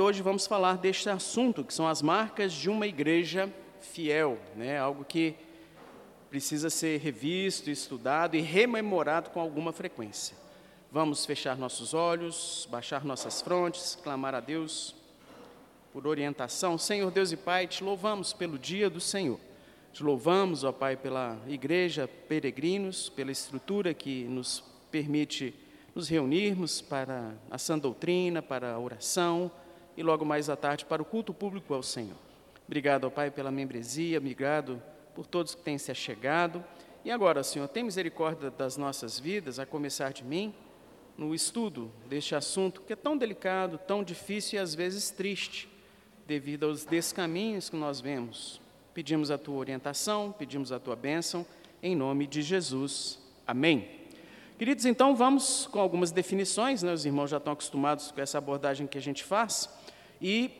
Hoje vamos falar deste assunto, que são as marcas de uma igreja fiel, né? algo que precisa ser revisto, estudado e rememorado com alguma frequência. Vamos fechar nossos olhos, baixar nossas frontes, clamar a Deus por orientação. Senhor Deus e Pai, te louvamos pelo dia do Senhor. Te louvamos, ó Pai, pela igreja peregrinos, pela estrutura que nos permite nos reunirmos para a sã doutrina, para a oração e logo mais à tarde para o culto público ao Senhor. Obrigado, ó Pai, pela membresia, obrigado por todos que têm se achegado. E agora, Senhor, tem misericórdia das nossas vidas, a começar de mim, no estudo deste assunto que é tão delicado, tão difícil e às vezes triste, devido aos descaminhos que nós vemos. Pedimos a tua orientação, pedimos a tua bênção, em nome de Jesus. Amém. Queridos, então vamos com algumas definições, né? os irmãos já estão acostumados com essa abordagem que a gente faz. E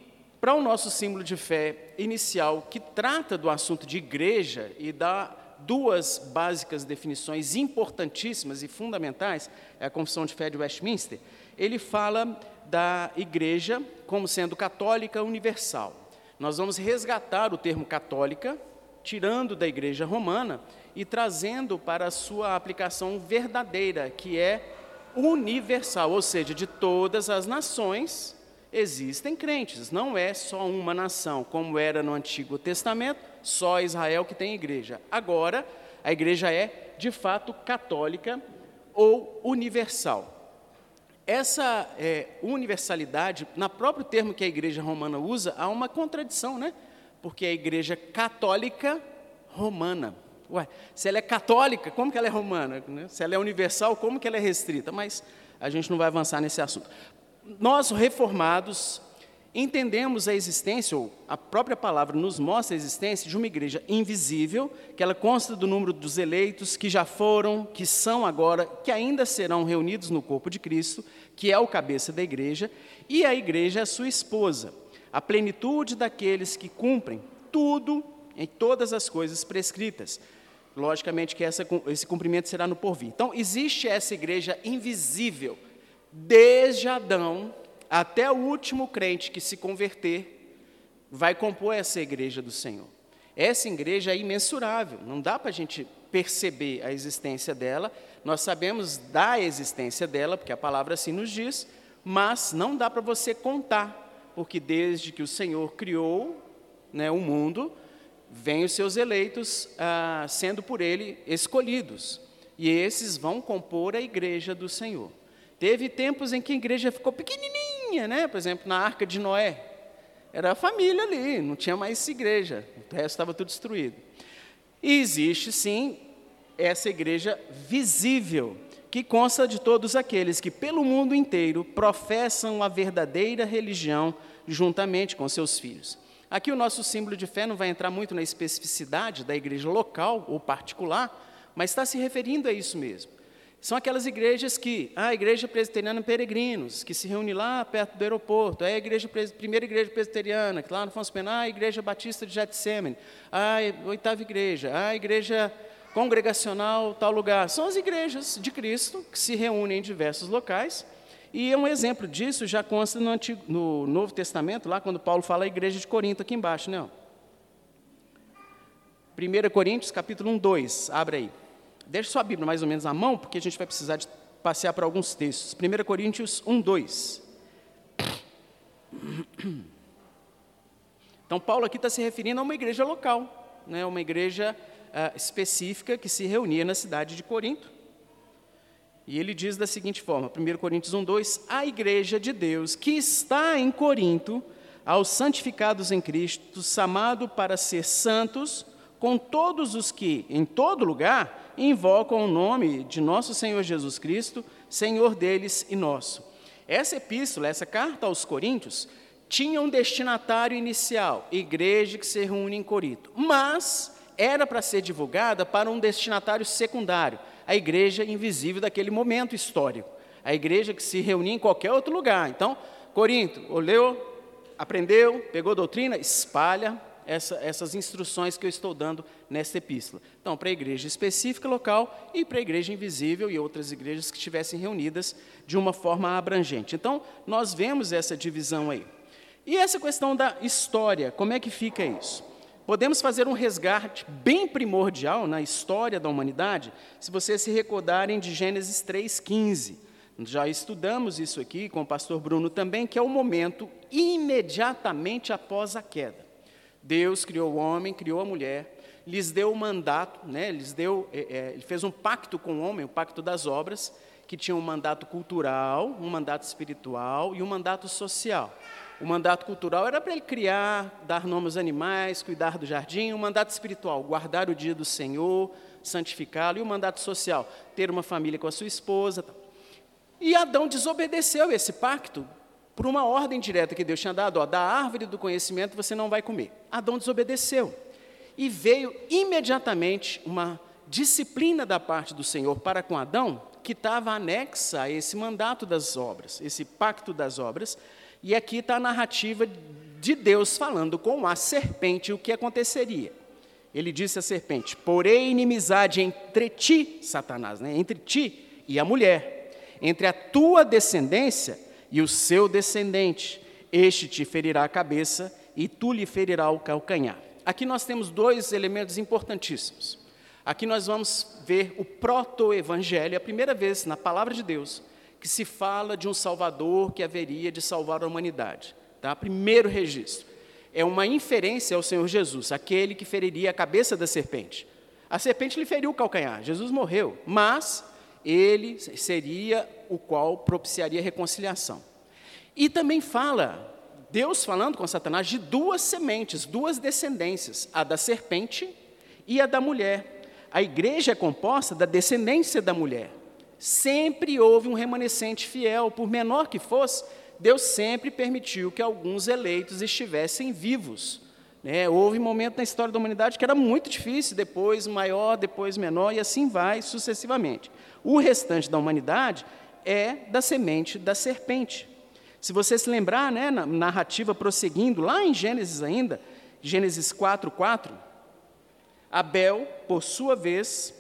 para o nosso símbolo de fé inicial, que trata do assunto de igreja e dá duas básicas definições importantíssimas e fundamentais, é a Confissão de Fé de Westminster, ele fala da igreja como sendo católica universal. Nós vamos resgatar o termo católica, tirando da igreja romana e trazendo para a sua aplicação verdadeira, que é universal, ou seja, de todas as nações existem crentes, não é só uma nação, como era no Antigo Testamento, só Israel que tem igreja. Agora, a igreja é, de fato, católica ou universal. Essa é, universalidade, na próprio termo que a igreja romana usa, há uma contradição, né? Porque a igreja católica romana. Ué, se ela é católica, como que ela é romana? Né? Se ela é universal, como que ela é restrita? Mas a gente não vai avançar nesse assunto nós reformados entendemos a existência, ou a própria palavra nos mostra a existência de uma igreja invisível, que ela consta do número dos eleitos que já foram, que são agora, que ainda serão reunidos no corpo de Cristo, que é o cabeça da igreja, e a igreja é a sua esposa, a plenitude daqueles que cumprem tudo em todas as coisas prescritas. Logicamente que essa, esse cumprimento será no porvir. Então, existe essa igreja invisível, desde Adão até o último crente que se converter, vai compor essa igreja do Senhor. Essa igreja é imensurável, não dá para a gente perceber a existência dela, nós sabemos da existência dela, porque a palavra assim nos diz, mas não dá para você contar, porque desde que o Senhor criou né, o mundo, vêm os seus eleitos ah, sendo por ele escolhidos, e esses vão compor a igreja do Senhor. Teve tempos em que a igreja ficou pequenininha, né? Por exemplo, na Arca de Noé. Era a família ali, não tinha mais igreja, o resto estava tudo destruído. E existe, sim, essa igreja visível, que consta de todos aqueles que, pelo mundo inteiro, professam a verdadeira religião juntamente com seus filhos. Aqui o nosso símbolo de fé não vai entrar muito na especificidade da igreja local ou particular, mas está se referindo a isso mesmo. São aquelas igrejas que, ah, a igreja presbiteriana Peregrinos, que se reúne lá perto do aeroporto, a igreja, primeira igreja presbiteriana, que lá no Afonso Pena, ah, a igreja batista de Getsemane, ah, a oitava igreja, a igreja congregacional, tal lugar. São as igrejas de Cristo que se reúnem em diversos locais. E um exemplo disso já consta no, Antigo, no Novo Testamento, lá quando Paulo fala a igreja de Corinto, aqui embaixo, né? 1 Coríntios, capítulo 1, 2, abre aí. Deixe sua Bíblia mais ou menos à mão, porque a gente vai precisar de passear por alguns textos. 1 Coríntios 1, 2. Então, Paulo aqui está se referindo a uma igreja local, né, uma igreja uh, específica que se reunia na cidade de Corinto. E ele diz da seguinte forma, 1 Coríntios 1, 2: A igreja de Deus que está em Corinto, aos santificados em Cristo, chamado para ser santos, com todos os que, em todo lugar, invocam o nome de nosso Senhor Jesus Cristo, Senhor deles e nosso. Essa epístola, essa carta aos Coríntios, tinha um destinatário inicial, igreja que se reúne em Corinto, mas era para ser divulgada para um destinatário secundário, a igreja invisível daquele momento histórico, a igreja que se reunia em qualquer outro lugar. Então, Corinto, olhou, aprendeu, pegou doutrina, espalha essa, essas instruções que eu estou dando nesta epístola. Então, para a igreja específica local e para a igreja invisível e outras igrejas que estivessem reunidas de uma forma abrangente. Então, nós vemos essa divisão aí. E essa questão da história, como é que fica isso? Podemos fazer um resgate bem primordial na história da humanidade, se vocês se recordarem de Gênesis 3,15. Já estudamos isso aqui com o pastor Bruno também, que é o momento imediatamente após a queda. Deus criou o homem, criou a mulher, lhes deu o mandato, né, lhes deu, é, é, ele fez um pacto com o homem, o pacto das obras, que tinha um mandato cultural, um mandato espiritual e um mandato social. O mandato cultural era para ele criar, dar nome aos animais, cuidar do jardim. O mandato espiritual, guardar o dia do Senhor, santificá-lo. E o mandato social, ter uma família com a sua esposa. E Adão desobedeceu esse pacto por uma ordem direta que Deus tinha dado: ó, da árvore do conhecimento você não vai comer. Adão desobedeceu. E veio imediatamente uma disciplina da parte do Senhor para com Adão, que estava anexa a esse mandato das obras, esse pacto das obras. E aqui está a narrativa de Deus falando com a serpente o que aconteceria. Ele disse à serpente: Porém, inimizade entre ti, Satanás, né, entre ti e a mulher, entre a tua descendência e o seu descendente. Este te ferirá a cabeça e tu lhe ferirá o calcanhar. Aqui nós temos dois elementos importantíssimos. Aqui nós vamos ver o proto-evangelho, a primeira vez na palavra de Deus que se fala de um Salvador que haveria de salvar a humanidade. Tá? Primeiro registro. É uma inferência ao Senhor Jesus, aquele que feriria a cabeça da serpente. A serpente lhe feriu o calcanhar, Jesus morreu, mas ele seria o qual propiciaria a reconciliação. E também fala Deus falando com Satanás de duas sementes, duas descendências, a da serpente e a da mulher. A igreja é composta da descendência da mulher. Sempre houve um remanescente fiel, por menor que fosse, Deus sempre permitiu que alguns eleitos estivessem vivos. Né? Houve um momento na história da humanidade que era muito difícil, depois maior, depois menor, e assim vai sucessivamente. O restante da humanidade é da semente da serpente. Se você se lembrar, né, na narrativa prosseguindo, lá em Gênesis ainda, Gênesis 4, 4, Abel, por sua vez,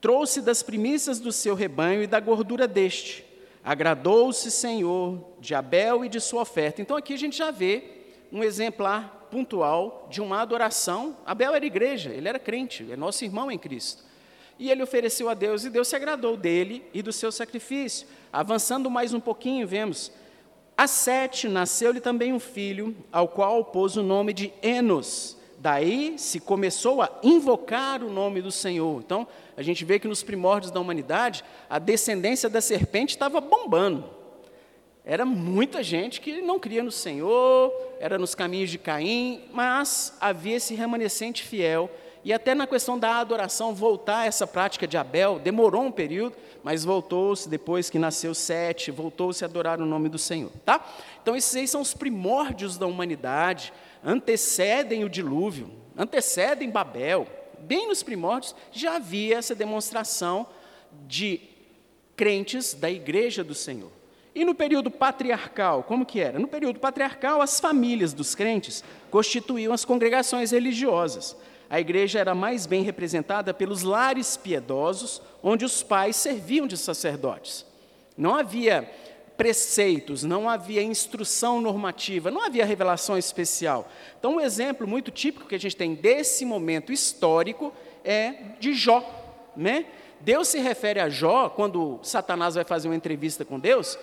trouxe das primícias do seu rebanho e da gordura deste. Agradou-se, Senhor, de Abel e de sua oferta. Então aqui a gente já vê um exemplar pontual de uma adoração. Abel era igreja, ele era crente, é nosso irmão em Cristo. E ele ofereceu a Deus, e Deus se agradou dele e do seu sacrifício. Avançando mais um pouquinho, vemos. A Sete nasceu-lhe também um filho, ao qual pôs o nome de Enos. Daí se começou a invocar o nome do Senhor. Então, a gente vê que nos primórdios da humanidade, a descendência da serpente estava bombando. Era muita gente que não cria no Senhor, era nos caminhos de Caim, mas havia esse remanescente fiel e até na questão da adoração, voltar a essa prática de Abel, demorou um período, mas voltou-se depois que nasceu Sete, voltou-se a adorar o nome do Senhor. Tá? Então, esses aí são os primórdios da humanidade, antecedem o dilúvio, antecedem Babel. Bem nos primórdios já havia essa demonstração de crentes da igreja do Senhor. E no período patriarcal, como que era? No período patriarcal, as famílias dos crentes constituíam as congregações religiosas a igreja era mais bem representada pelos lares piedosos, onde os pais serviam de sacerdotes. Não havia preceitos, não havia instrução normativa, não havia revelação especial. Então, um exemplo muito típico que a gente tem desse momento histórico é de Jó. Né? Deus se refere a Jó, quando Satanás vai fazer uma entrevista com Deus,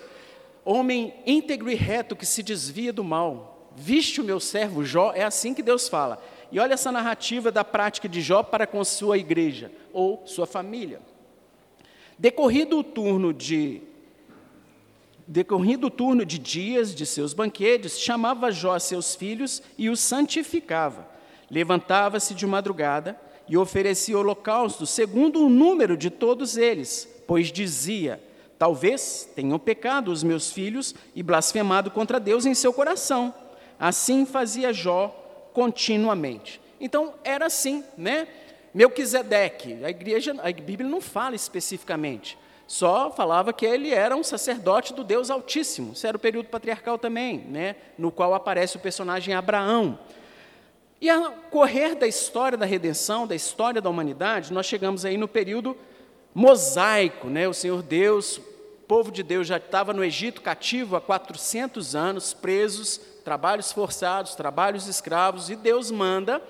homem íntegro e reto que se desvia do mal. Viste o meu servo Jó, é assim que Deus fala. E olha essa narrativa da prática de Jó para com sua igreja ou sua família. Decorrido o turno de decorrido o turno de dias de seus banquetes, chamava Jó seus filhos e os santificava. Levantava-se de madrugada e oferecia holocausto segundo o número de todos eles, pois dizia: Talvez tenham pecado os meus filhos e blasfemado contra Deus em seu coração. Assim fazia Jó continuamente. Então, era assim, né? Melquisedeque, a igreja, a Bíblia não fala especificamente, só falava que ele era um sacerdote do Deus Altíssimo. Isso era o período patriarcal também, né? no qual aparece o personagem Abraão. E ao correr da história da redenção, da história da humanidade, nós chegamos aí no período mosaico, né? O Senhor Deus povo de Deus já estava no Egito cativo há 400 anos, presos, trabalhos forçados, trabalhos escravos, e Deus manda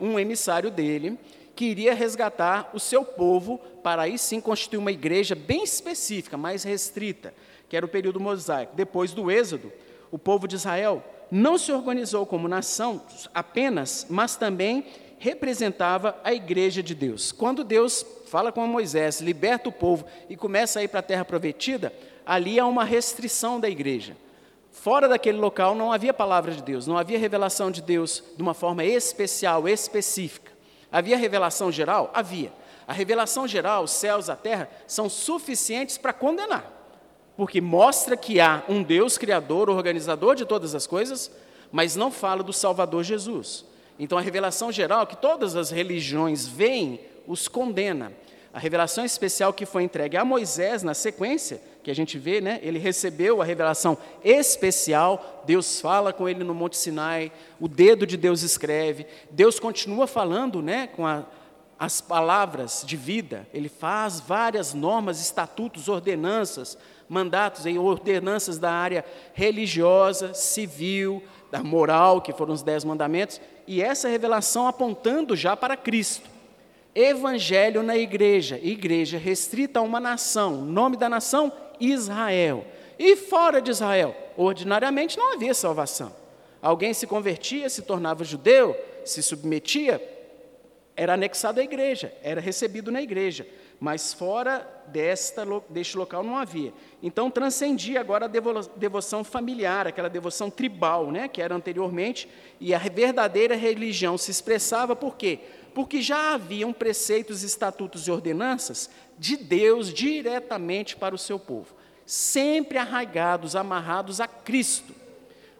um emissário dele que iria resgatar o seu povo para aí sim constituir uma igreja bem específica, mais restrita, que era o período mosaico. Depois do Êxodo, o povo de Israel não se organizou como nação apenas, mas também representava a igreja de Deus. Quando Deus fala com Moisés, liberta o povo e começa a ir para a terra prometida, ali há uma restrição da igreja. Fora daquele local não havia palavra de Deus, não havia revelação de Deus de uma forma especial, específica. Havia revelação geral? Havia. A revelação geral, os céus, a terra, são suficientes para condenar porque mostra que há um Deus criador, organizador de todas as coisas, mas não fala do Salvador Jesus. Então a revelação geral que todas as religiões veem os condena. A revelação especial que foi entregue a Moisés na sequência, que a gente vê, né? Ele recebeu a revelação especial, Deus fala com ele no Monte Sinai, o dedo de Deus escreve, Deus continua falando, né, com a, as palavras de vida, ele faz várias normas, estatutos, ordenanças, mandatos e ordenanças da área religiosa, civil, da moral, que foram os dez mandamentos, e essa revelação apontando já para Cristo. Evangelho na igreja, igreja restrita a uma nação, nome da nação, Israel. E fora de Israel, ordinariamente não havia salvação. Alguém se convertia, se tornava judeu, se submetia, era anexado à igreja, era recebido na igreja mas fora desta, deste local não havia. Então transcendia agora a devoção familiar, aquela devoção tribal, né, que era anteriormente, e a verdadeira religião se expressava por quê? Porque já haviam preceitos, estatutos e ordenanças de Deus diretamente para o seu povo, sempre arraigados, amarrados a Cristo.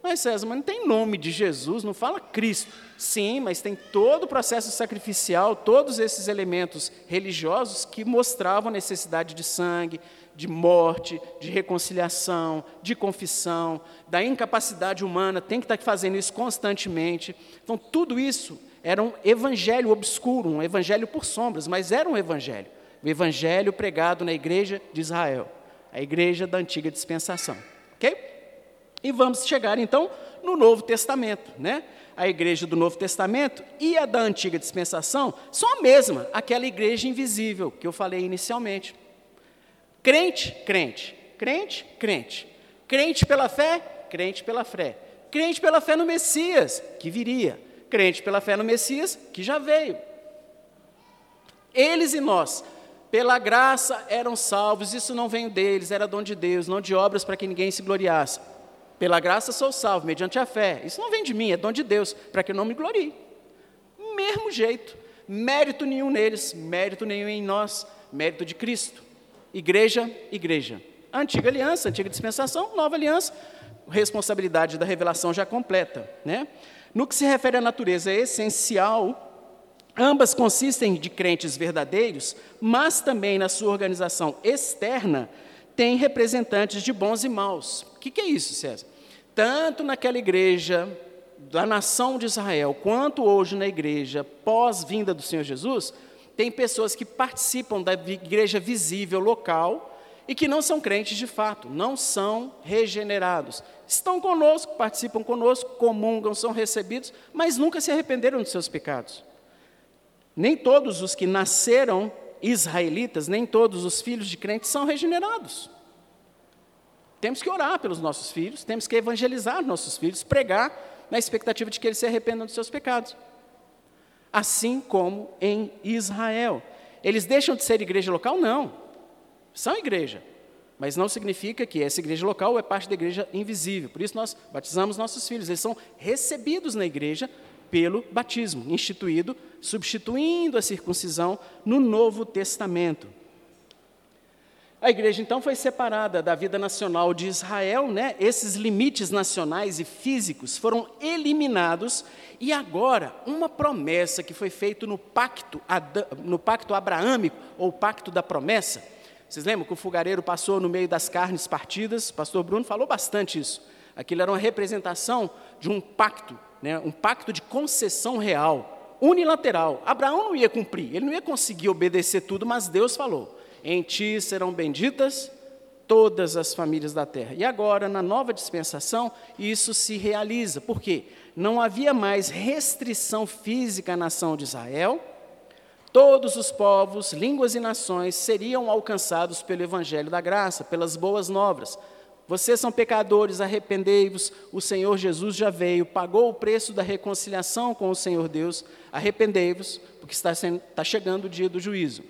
Mas César, mas não tem nome de Jesus, não fala Cristo. Sim, mas tem todo o processo sacrificial, todos esses elementos religiosos que mostravam a necessidade de sangue, de morte, de reconciliação, de confissão, da incapacidade humana, tem que estar fazendo isso constantemente. Então, tudo isso era um evangelho obscuro, um evangelho por sombras, mas era um evangelho. O evangelho pregado na igreja de Israel, a igreja da antiga dispensação. Ok? E vamos chegar então no Novo Testamento, né? A igreja do Novo Testamento e a da antiga dispensação são a mesma, aquela igreja invisível que eu falei inicialmente. Crente, crente, crente, crente. Crente pela fé, crente pela fé. Crente pela fé no Messias, que viria. Crente pela fé no Messias, que já veio. Eles e nós, pela graça eram salvos, isso não vem deles, era dom de Deus, não de obras para que ninguém se gloriasse. Pela graça sou salvo, mediante a fé. Isso não vem de mim, é dom de Deus, para que eu não me glorie. Mesmo jeito, mérito nenhum neles, mérito nenhum em nós, mérito de Cristo. Igreja, igreja. Antiga aliança, antiga dispensação, nova aliança, responsabilidade da revelação já completa. Né? No que se refere à natureza essencial, ambas consistem de crentes verdadeiros, mas também na sua organização externa, tem representantes de bons e maus. O que, que é isso, César? tanto naquela igreja da nação de Israel, quanto hoje na igreja pós-vinda do Senhor Jesus, tem pessoas que participam da igreja visível local e que não são crentes de fato, não são regenerados. Estão conosco, participam conosco, comungam, são recebidos, mas nunca se arrependeram dos seus pecados. Nem todos os que nasceram israelitas, nem todos os filhos de crentes são regenerados. Temos que orar pelos nossos filhos, temos que evangelizar nossos filhos, pregar na expectativa de que eles se arrependam dos seus pecados. Assim como em Israel. Eles deixam de ser igreja local? Não. São igreja. Mas não significa que essa igreja local é parte da igreja invisível. Por isso nós batizamos nossos filhos. Eles são recebidos na igreja pelo batismo, instituído, substituindo a circuncisão no Novo Testamento. A igreja então foi separada da vida nacional de Israel, né? Esses limites nacionais e físicos foram eliminados e agora uma promessa que foi feita no pacto no pacto abraâmico ou pacto da promessa. Vocês lembram que o fogareiro passou no meio das carnes partidas? O pastor Bruno falou bastante isso. Aquilo era uma representação de um pacto, né? Um pacto de concessão real, unilateral. Abraão não ia cumprir, ele não ia conseguir obedecer tudo, mas Deus falou: em ti serão benditas todas as famílias da terra. E agora, na nova dispensação, isso se realiza. Por quê? Não havia mais restrição física à nação de Israel. Todos os povos, línguas e nações seriam alcançados pelo evangelho da graça, pelas boas novas. Vocês são pecadores, arrependei-vos. O Senhor Jesus já veio, pagou o preço da reconciliação com o Senhor Deus. Arrependei-vos, porque está, sendo, está chegando o dia do juízo.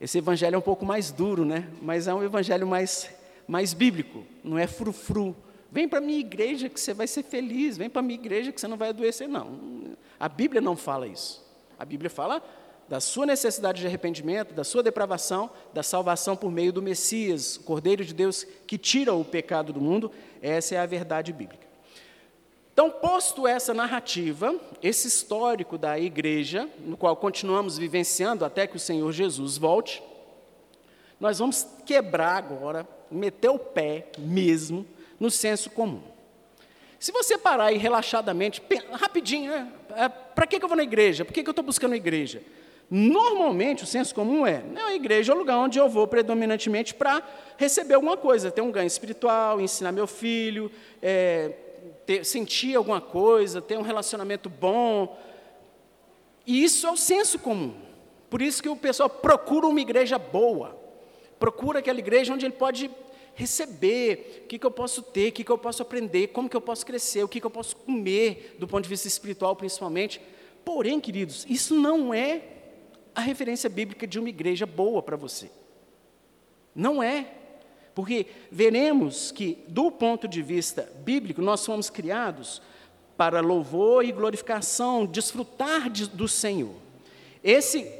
Esse evangelho é um pouco mais duro, né? Mas é um evangelho mais, mais bíblico, não é frufru. Vem para a minha igreja que você vai ser feliz, vem para a minha igreja que você não vai adoecer, não. A Bíblia não fala isso. A Bíblia fala da sua necessidade de arrependimento, da sua depravação, da salvação por meio do Messias, o Cordeiro de Deus que tira o pecado do mundo. Essa é a verdade bíblica. Então, posto essa narrativa, esse histórico da igreja, no qual continuamos vivenciando até que o Senhor Jesus volte, nós vamos quebrar agora, meter o pé mesmo no senso comum. Se você parar aí relaxadamente, rapidinho, né? É, para que, eu vou na igreja? Por que, que eu estou buscando a igreja? Normalmente, o senso comum é: a igreja é o lugar onde eu vou predominantemente para receber alguma coisa, ter um ganho espiritual, ensinar meu filho, é, ter, sentir alguma coisa, ter um relacionamento bom. E isso é o senso comum. Por isso que o pessoal procura uma igreja boa. Procura aquela igreja onde ele pode receber, o que, que eu posso ter, o que, que eu posso aprender, como que eu posso crescer, o que, que eu posso comer, do ponto de vista espiritual principalmente. Porém, queridos, isso não é a referência bíblica de uma igreja boa para você. Não é. Porque veremos que, do ponto de vista bíblico, nós fomos criados para louvor e glorificação, desfrutar de, do Senhor. Esse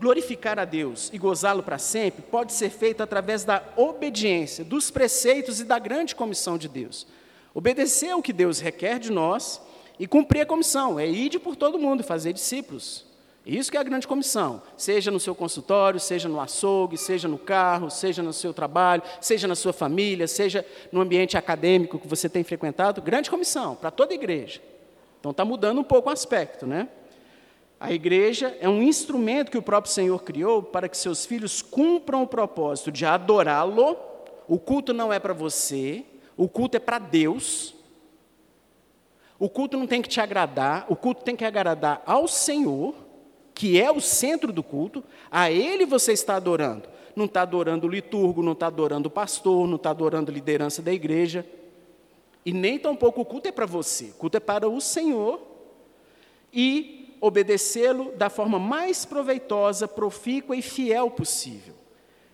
glorificar a Deus e gozá-lo para sempre pode ser feito através da obediência, dos preceitos e da grande comissão de Deus. Obedecer o que Deus requer de nós e cumprir a comissão, é ir por todo mundo fazer discípulos. Isso que é a grande comissão, seja no seu consultório, seja no açougue, seja no carro, seja no seu trabalho, seja na sua família, seja no ambiente acadêmico que você tem frequentado, grande comissão para toda a igreja. Então está mudando um pouco o aspecto, né? A igreja é um instrumento que o próprio Senhor criou para que seus filhos cumpram o propósito de adorá-lo. O culto não é para você, o culto é para Deus. O culto não tem que te agradar, o culto tem que agradar ao Senhor que é o centro do culto, a Ele você está adorando. Não está adorando o liturgo, não está adorando o pastor, não está adorando a liderança da igreja. E nem tampouco o culto é para você, o culto é para o Senhor. E obedecê-lo da forma mais proveitosa, profícua e fiel possível.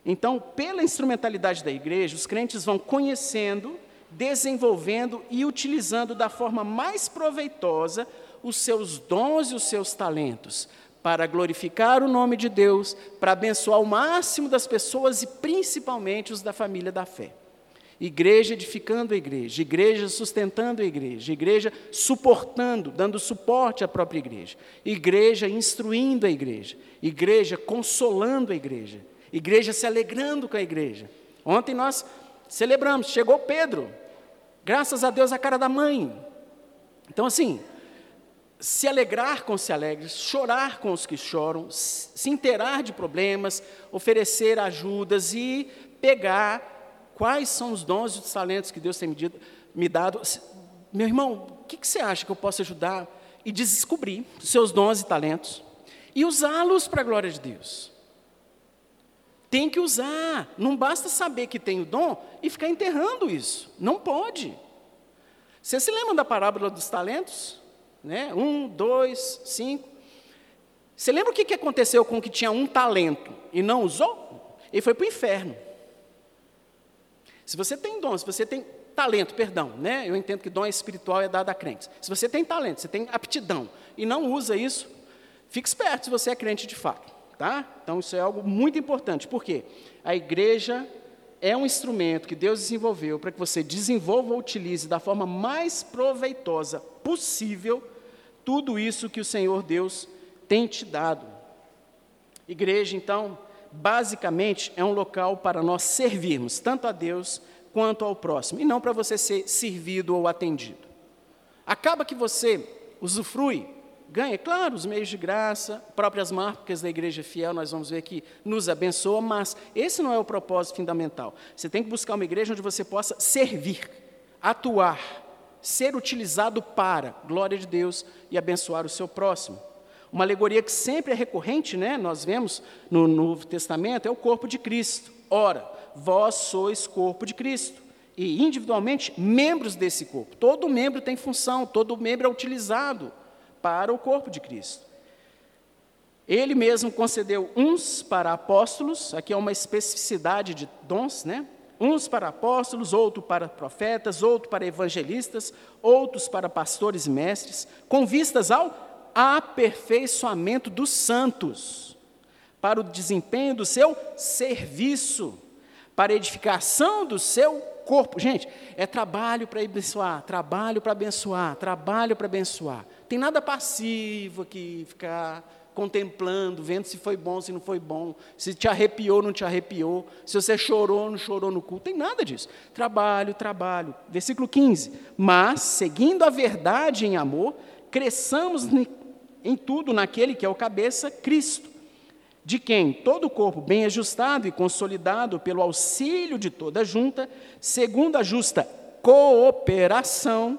Então, pela instrumentalidade da igreja, os crentes vão conhecendo, desenvolvendo e utilizando da forma mais proveitosa os seus dons e os seus talentos, para glorificar o nome de Deus, para abençoar o máximo das pessoas e principalmente os da família da fé. Igreja edificando a igreja, igreja sustentando a igreja, igreja suportando, dando suporte à própria igreja, igreja instruindo a igreja, igreja consolando a igreja, igreja se alegrando com a igreja. Ontem nós celebramos, chegou Pedro, graças a Deus a cara da mãe. Então, assim, se alegrar com os que alegram, chorar com os que choram, se inteirar de problemas, oferecer ajudas e pegar quais são os dons e os talentos que Deus tem me dado. Meu irmão, o que, você acha que eu posso ajudar? E descobrir seus dons e talentos e usá-los para a glória de Deus. Tem que usar, não basta saber que tem o dom e ficar enterrando isso, não pode. Você se lembra da parábola dos talentos? Né? Um, dois, cinco. Você lembra o que aconteceu com o que tinha um talento e não usou? Ele foi para o inferno. Se você tem dom, se você tem talento, perdão, né? Eu entendo que dom espiritual é dado a crentes. Se você tem talento, você tem aptidão e não usa isso, fique esperto se você é crente de fato, tá? Então isso é algo muito importante. Por quê? A igreja é um instrumento que Deus desenvolveu para que você desenvolva ou utilize da forma mais proveitosa possível tudo isso que o Senhor Deus tem te dado. Igreja, então, basicamente é um local para nós servirmos tanto a Deus quanto ao próximo, e não para você ser servido ou atendido. Acaba que você usufrui Ganha, claro, os meios de graça, próprias marcas da igreja fiel, nós vamos ver que nos abençoa, mas esse não é o propósito fundamental. Você tem que buscar uma igreja onde você possa servir, atuar, ser utilizado para glória de Deus e abençoar o seu próximo. Uma alegoria que sempre é recorrente, né? nós vemos no Novo Testamento, é o corpo de Cristo. Ora, vós sois corpo de Cristo. E individualmente, membros desse corpo. Todo membro tem função, todo membro é utilizado para o corpo de Cristo. Ele mesmo concedeu uns para apóstolos, aqui é uma especificidade de dons, né? Uns para apóstolos, outros para profetas, outros para evangelistas, outros para pastores e mestres, com vistas ao aperfeiçoamento dos santos, para o desempenho do seu serviço, para edificação do seu corpo. Gente, é trabalho para abençoar, trabalho para abençoar, trabalho para abençoar. Tem nada passivo aqui, ficar contemplando, vendo se foi bom, se não foi bom, se te arrepiou, não te arrepiou, se você chorou, não chorou no culto, tem nada disso. Trabalho, trabalho. Versículo 15. Mas, seguindo a verdade em amor, cresçamos em tudo naquele que é o cabeça, Cristo, de quem todo o corpo bem ajustado e consolidado pelo auxílio de toda junta, segundo a justa cooperação,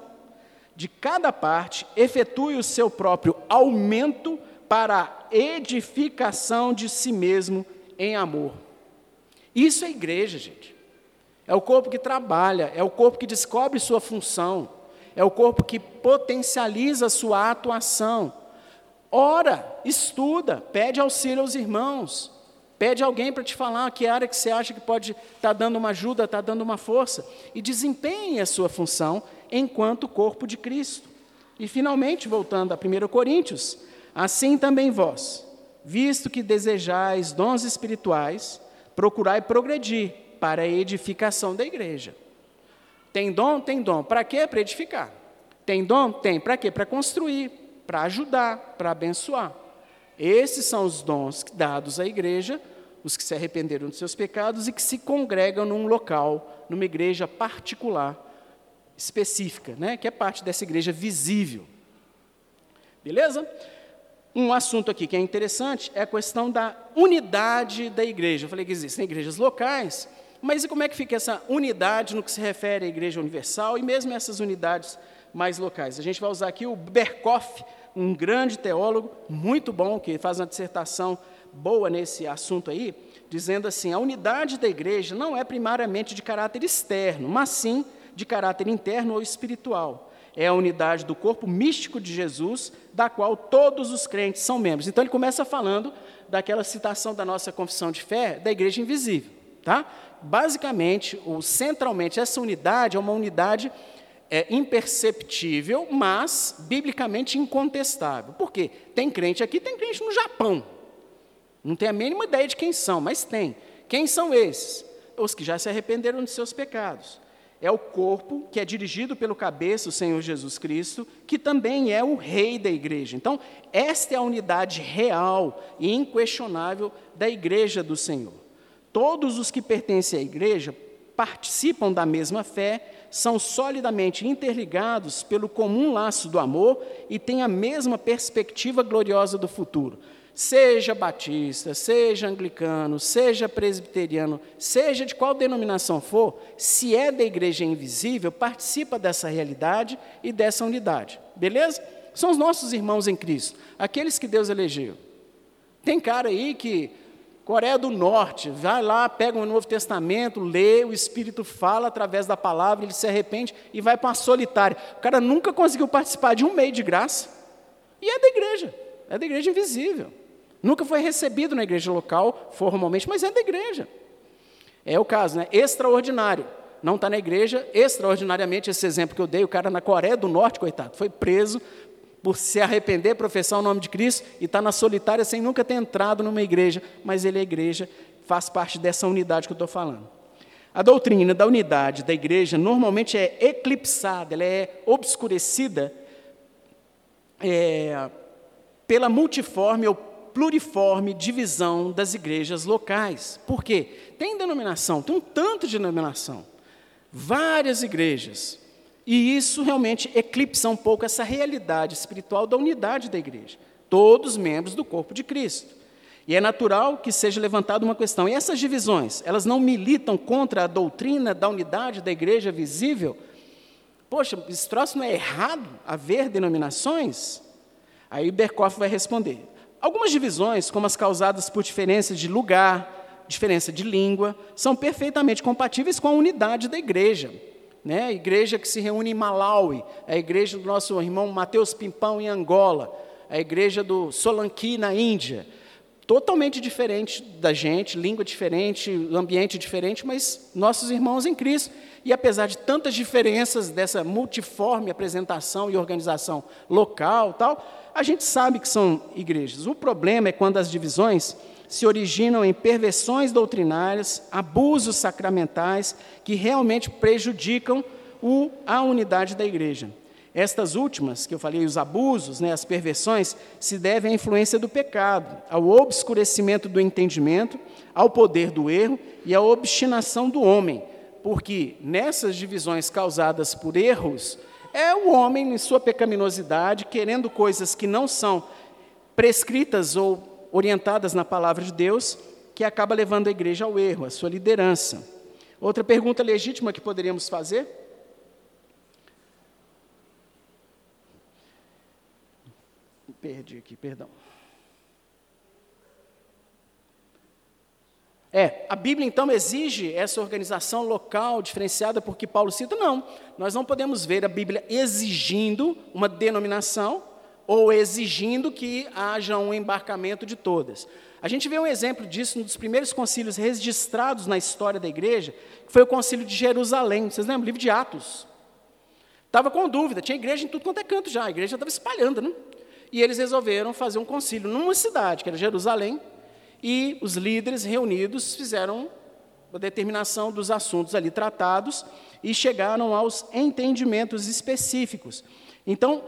de cada parte efetue o seu próprio aumento para a edificação de si mesmo em amor. Isso é igreja, gente. É o corpo que trabalha, é o corpo que descobre sua função, é o corpo que potencializa sua atuação. Ora, estuda, pede auxílio aos irmãos, pede alguém para te falar que área que você acha que pode estar tá dando uma ajuda, está dando uma força, e desempenhe a sua função enquanto corpo de Cristo. E finalmente, voltando a 1 Coríntios, assim também vós, visto que desejais dons espirituais, procurai progredir para a edificação da igreja. Tem dom? Tem dom. Para quê? Para edificar. Tem dom? Tem. Para quê? Para construir, para ajudar, para abençoar. Esses são os dons dados à igreja, os que se arrependeram dos seus pecados e que se congregam num local, numa igreja particular, específica, né, que é parte dessa igreja visível. Beleza? Um assunto aqui que é interessante é a questão da unidade da igreja. Eu falei que existem igrejas locais, mas e como é que fica essa unidade no que se refere à igreja universal e mesmo essas unidades mais locais? A gente vai usar aqui o Berkoff, um grande teólogo, muito bom, que faz uma dissertação boa nesse assunto aí, dizendo assim: a unidade da igreja não é primariamente de caráter externo, mas sim de caráter interno ou espiritual. É a unidade do corpo místico de Jesus, da qual todos os crentes são membros. Então ele começa falando daquela citação da nossa confissão de fé da igreja invisível, tá? Basicamente, ou centralmente, essa unidade é uma unidade é, imperceptível, mas biblicamente incontestável. Por quê? Tem crente aqui, tem crente no Japão. Não tem a mínima ideia de quem são, mas tem. Quem são esses? Os que já se arrependeram de seus pecados é o corpo que é dirigido pelo cabeça, o Senhor Jesus Cristo, que também é o rei da igreja. Então, esta é a unidade real e inquestionável da igreja do Senhor. Todos os que pertencem à igreja participam da mesma fé, são solidamente interligados pelo comum laço do amor e têm a mesma perspectiva gloriosa do futuro seja batista, seja anglicano, seja presbiteriano, seja de qual denominação for, se é da igreja invisível, participa dessa realidade e dessa unidade. Beleza? São os nossos irmãos em Cristo, aqueles que Deus elegeu. Tem cara aí que Coreia do Norte, vai lá, pega o Novo Testamento, lê, o Espírito fala através da palavra, ele se arrepende e vai para uma solitária. O cara nunca conseguiu participar de um meio de graça e é da igreja, é da igreja invisível. Nunca foi recebido na igreja local, formalmente, mas é da igreja. É o caso, né? Extraordinário. Não está na igreja, extraordinariamente, esse exemplo que eu dei, o cara na Coreia do Norte, coitado, foi preso por se arrepender, professar o nome de Cristo e está na solitária sem nunca ter entrado numa igreja, mas ele é igreja, faz parte dessa unidade que eu estou falando. A doutrina da unidade da igreja normalmente é eclipsada, ela é obscurecida é, pela multiforme ou pluriforme divisão das igrejas locais. Por quê? Tem denominação, tem um tanto de denominação. Várias igrejas. E isso realmente eclipsa um pouco essa realidade espiritual da unidade da igreja. Todos membros do corpo de Cristo. E é natural que seja levantada uma questão. E essas divisões, elas não militam contra a doutrina da unidade da igreja visível? Poxa, esse troço não é errado haver denominações? Aí Berkoff vai responder. Algumas divisões, como as causadas por diferenças de lugar, diferença de língua, são perfeitamente compatíveis com a unidade da igreja. Né? A igreja que se reúne em Malawi, a igreja do nosso irmão Mateus Pimpão em Angola, a igreja do Solanki na Índia. Totalmente diferente da gente, língua diferente, ambiente diferente, mas nossos irmãos em Cristo. E apesar de tantas diferenças dessa multiforme apresentação e organização local, tal, a gente sabe que são igrejas. O problema é quando as divisões se originam em perversões doutrinárias, abusos sacramentais que realmente prejudicam o, a unidade da igreja. Estas últimas, que eu falei, os abusos, né, as perversões, se devem à influência do pecado, ao obscurecimento do entendimento, ao poder do erro e à obstinação do homem, porque nessas divisões causadas por erros, é o homem, em sua pecaminosidade, querendo coisas que não são prescritas ou orientadas na palavra de Deus, que acaba levando a igreja ao erro, a sua liderança. Outra pergunta legítima que poderíamos fazer? Perdi aqui, perdão. É, a Bíblia então exige essa organização local diferenciada porque Paulo cita? Não, nós não podemos ver a Bíblia exigindo uma denominação ou exigindo que haja um embarcamento de todas. A gente vê um exemplo disso um dos primeiros concílios registrados na história da igreja, que foi o concílio de Jerusalém. Vocês lembram? Livro de Atos. Estava com dúvida, tinha igreja em tudo quanto é canto já, a igreja estava espalhando, né? E eles resolveram fazer um concílio numa cidade, que era Jerusalém, e os líderes reunidos fizeram a determinação dos assuntos ali tratados e chegaram aos entendimentos específicos. Então,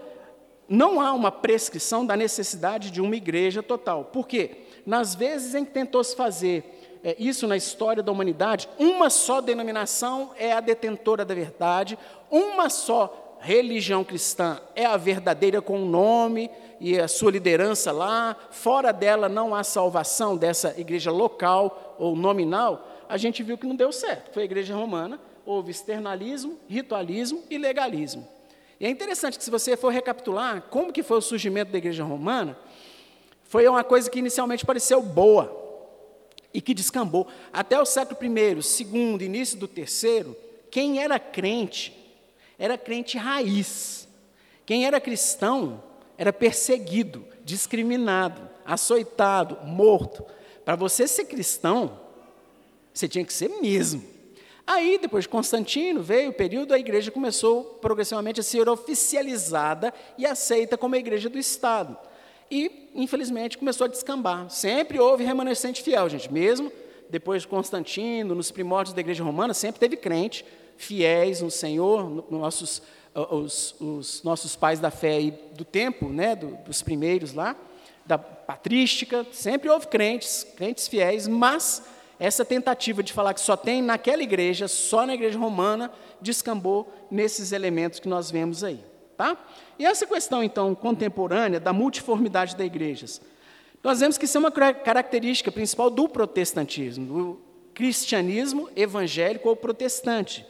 não há uma prescrição da necessidade de uma igreja total. Por quê? Nas vezes em que tentou se fazer é, isso na história da humanidade, uma só denominação é a detentora da verdade, uma só religião cristã é a verdadeira com o nome e a sua liderança lá, fora dela não há salvação dessa igreja local ou nominal, a gente viu que não deu certo. Foi a igreja romana, houve externalismo, ritualismo e legalismo. E é interessante que se você for recapitular como que foi o surgimento da igreja romana, foi uma coisa que inicialmente pareceu boa e que descambou. Até o século I, segundo, início do terceiro, quem era crente era crente raiz. Quem era cristão era perseguido, discriminado, açoitado, morto. Para você ser cristão, você tinha que ser mesmo. Aí, depois de Constantino, veio o período, a igreja começou progressivamente a ser oficializada e aceita como a igreja do Estado. E, infelizmente, começou a descambar. Sempre houve remanescente fiel, gente. Mesmo depois de Constantino, nos primórdios da igreja romana, sempre teve crente, fiéis no Senhor, nossos, os, os, nossos pais da fé e do tempo, né, do, dos primeiros lá, da patrística, sempre houve crentes, crentes fiéis, mas essa tentativa de falar que só tem naquela igreja, só na igreja romana, descambou nesses elementos que nós vemos aí. Tá? E essa questão, então, contemporânea da multiformidade das igrejas, nós vemos que isso é uma característica principal do protestantismo, do cristianismo evangélico ou protestante.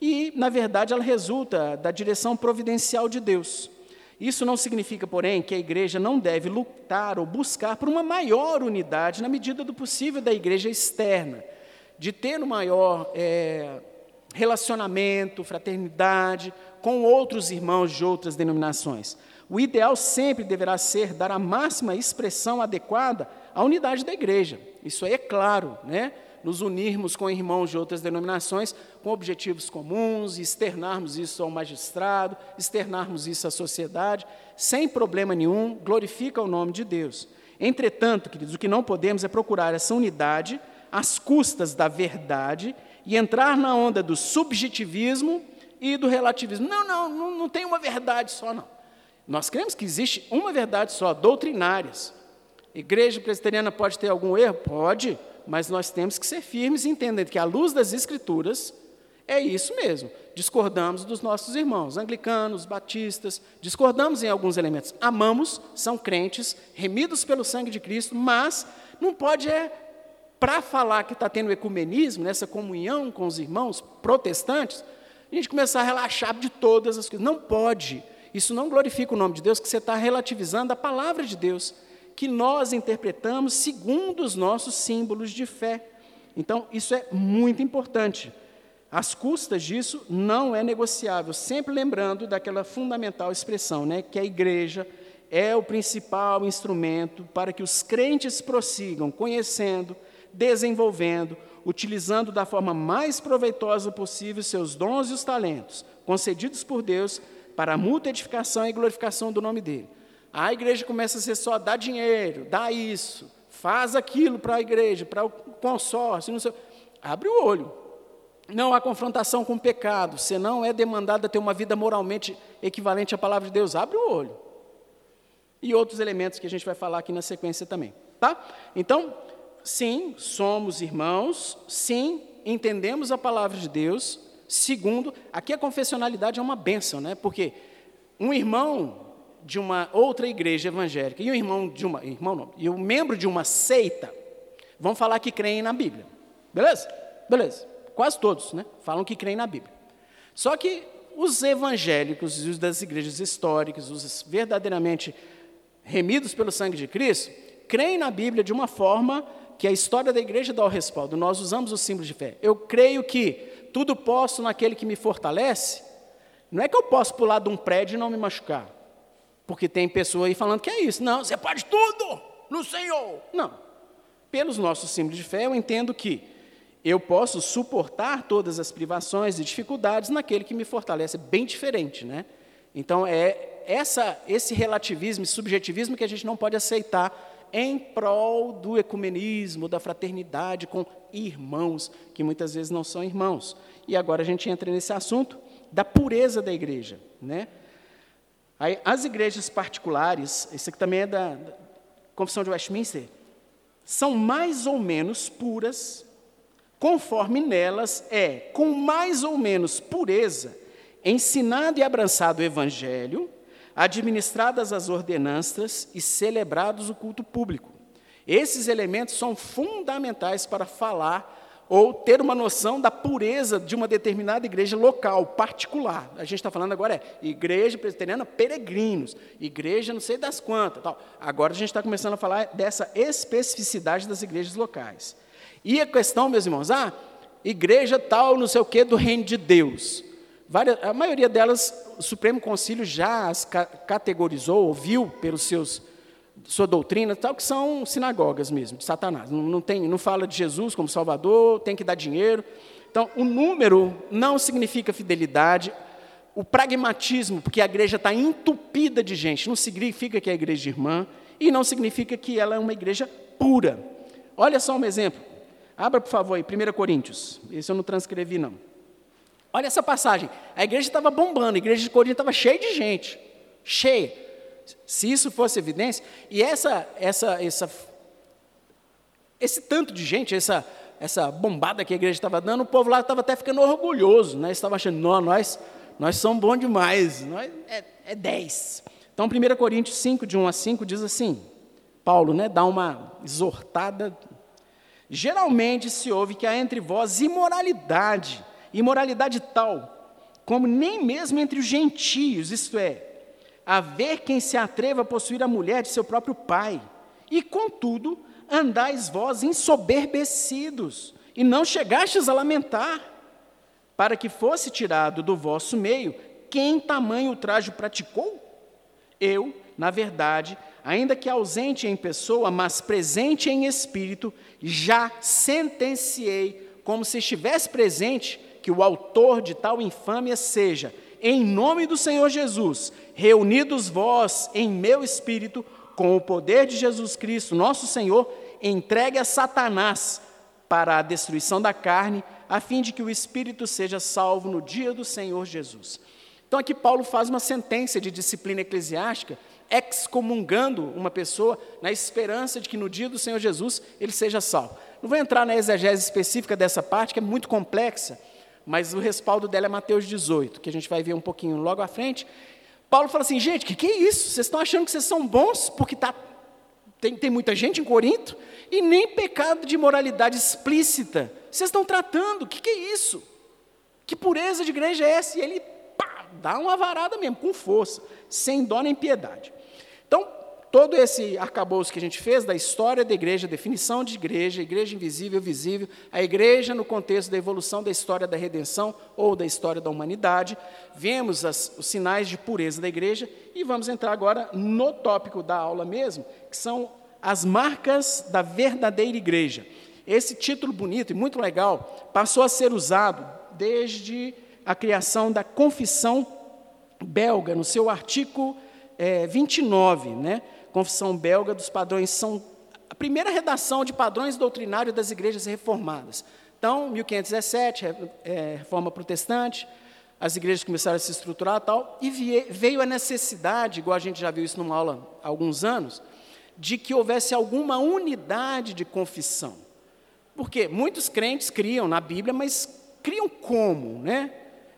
E, na verdade, ela resulta da direção providencial de Deus. Isso não significa, porém, que a igreja não deve lutar ou buscar por uma maior unidade na medida do possível da igreja externa, de ter um maior é, relacionamento, fraternidade com outros irmãos de outras denominações. O ideal sempre deverá ser dar a máxima expressão adequada à unidade da igreja. Isso aí é claro, né? Nos unirmos com irmãos de outras denominações com objetivos comuns, externarmos isso ao magistrado, externarmos isso à sociedade, sem problema nenhum, glorifica o nome de Deus. Entretanto, queridos, o que não podemos é procurar essa unidade às custas da verdade e entrar na onda do subjetivismo e do relativismo. Não, não, não, não tem uma verdade só, não. Nós cremos que existe uma verdade só, doutrinárias. Igreja presbiteriana pode ter algum erro? Pode mas nós temos que ser firmes e entender que, à luz das Escrituras, É isso mesmo. Discordamos dos nossos irmãos, anglicanos, batistas, discordamos em alguns elementos. Amamos, são crentes, remidos pelo sangue de Cristo, mas não pode é para falar que está tendo ecumenismo, nessa comunhão com os irmãos protestantes, a gente começar a relaxar de todas as coisas. Não pode. Isso não glorifica o nome de Deus, que você está relativizando a palavra de Deus, que nós interpretamos segundo os nossos símbolos de fé. Então, isso é muito importante. As custas disso não é negociável, sempre lembrando daquela fundamental expressão, né, que a igreja é o principal instrumento para que os crentes prossigam conhecendo, desenvolvendo, utilizando da forma mais proveitosa possível seus dons e os talentos concedidos por Deus para a mútua edificação e glorificação do nome dele. A igreja começa a ser só dar dinheiro, dá isso, faz aquilo para a igreja, para o consórcio, não sei. Abre o olho, não há confrontação com o pecado, você não é demandado a ter uma vida moralmente equivalente à palavra de Deus. Abre o olho. E outros elementos que a gente vai falar aqui na sequência também. Tá? Então, sim, somos irmãos, sim, entendemos a palavra de Deus. Segundo, aqui a confessionalidade é uma bênção, né? Porque um irmão de uma outra igreja evangélica e um irmão de uma irmão não, e um membro de uma seita vão falar que creem na Bíblia. Beleza? Beleza quase todos, né, falam que creem na Bíblia. Só que os evangélicos e os das igrejas históricas, os verdadeiramente remidos pelo sangue de Cristo, creem na Bíblia de uma forma que a história da igreja dá o respaldo. Nós usamos o símbolo de fé. Eu creio que tudo posso naquele que me fortalece. Não é que eu posso pular de um prédio e não me machucar. Porque tem pessoa aí falando que é isso. Não, você pode tudo no Senhor. Não. Pelos nossos símbolos de fé, eu entendo que eu posso suportar todas as privações e dificuldades naquele que me fortalece. É bem diferente, né? Então, é essa, esse relativismo e subjetivismo que a gente não pode aceitar em prol do ecumenismo, da fraternidade com irmãos, que muitas vezes não são irmãos. E agora a gente entra nesse assunto da pureza da igreja. Né? Aí, as igrejas particulares, esse aqui também é da, da Confissão de Westminster, são mais ou menos puras conforme nelas é, com mais ou menos pureza, ensinado e abraçado o Evangelho, administradas as ordenanças e celebrados o culto público. Esses elementos são fundamentais para falar ou ter uma noção da pureza de uma determinada igreja local, particular. A gente está falando agora é igreja presbiteriana peregrinos, igreja não sei das quantas. Tal. Agora a gente está começando a falar dessa especificidade das igrejas locais. E a questão, meus irmãos, ah, igreja tal, não sei o quê, do reino de Deus. Várias, a maioria delas, o Supremo Concílio já as ca categorizou, ouviu pelos seus sua doutrina, tal que são sinagogas mesmo, Satanás. Não, não, tem, não fala de Jesus como Salvador, tem que dar dinheiro. Então, o número não significa fidelidade. O pragmatismo, porque a igreja está entupida de gente, não significa que é a igreja irmã e não significa que ela é uma igreja pura. Olha só um exemplo. Abra, por favor, aí, 1 Coríntios. Esse eu não transcrevi, não. Olha essa passagem. A igreja estava bombando, a igreja de Corinto estava cheia de gente. Cheia. Se isso fosse evidência, e essa, essa, essa, esse tanto de gente, essa, essa bombada que a igreja estava dando, o povo lá estava até ficando orgulhoso, né? Estava achando, nós, nós somos bons demais, nós, é, é 10. Então, 1 Coríntios 5, de 1 a 5, diz assim, Paulo né, dá uma exortada Geralmente se ouve que há entre vós imoralidade, imoralidade tal, como nem mesmo entre os gentios, isto é, haver quem se atreva a possuir a mulher de seu próprio pai. E contudo, andais vós ensoberbecidos, e não chegastes a lamentar, para que fosse tirado do vosso meio quem tamanho ultraje praticou? Eu, na verdade, ainda que ausente em pessoa, mas presente em espírito, já sentenciei, como se estivesse presente, que o autor de tal infâmia seja, em nome do Senhor Jesus, reunidos vós em meu espírito, com o poder de Jesus Cristo, nosso Senhor, entregue a Satanás para a destruição da carne, a fim de que o espírito seja salvo no dia do Senhor Jesus. Então aqui Paulo faz uma sentença de disciplina eclesiástica excomungando uma pessoa na esperança de que no dia do Senhor Jesus ele seja salvo. Não vou entrar na exegese específica dessa parte, que é muito complexa, mas o respaldo dela é Mateus 18, que a gente vai ver um pouquinho logo à frente. Paulo fala assim, gente, que, que é isso? Vocês estão achando que vocês são bons porque tá, tem, tem muita gente em Corinto? E nem pecado de moralidade explícita. Vocês estão tratando, que, que é isso? Que pureza de igreja é essa? E ele pá, dá uma varada mesmo, com força, sem dó nem piedade. Então, todo esse arcabouço que a gente fez da história da igreja, definição de igreja, igreja invisível, visível, a igreja no contexto da evolução da história da redenção ou da história da humanidade, vemos as, os sinais de pureza da igreja e vamos entrar agora no tópico da aula mesmo, que são as marcas da verdadeira igreja. Esse título bonito e muito legal passou a ser usado desde a criação da Confissão Belga, no seu artigo é, 29, né? Confissão Belga dos Padrões são a primeira redação de padrões doutrinários das igrejas reformadas. Então, 1517, é, Reforma Protestante, as igrejas começaram a se estruturar tal, e veio a necessidade, igual a gente já viu isso numa aula há alguns anos, de que houvesse alguma unidade de confissão. Porque muitos crentes criam na Bíblia, mas criam como, né?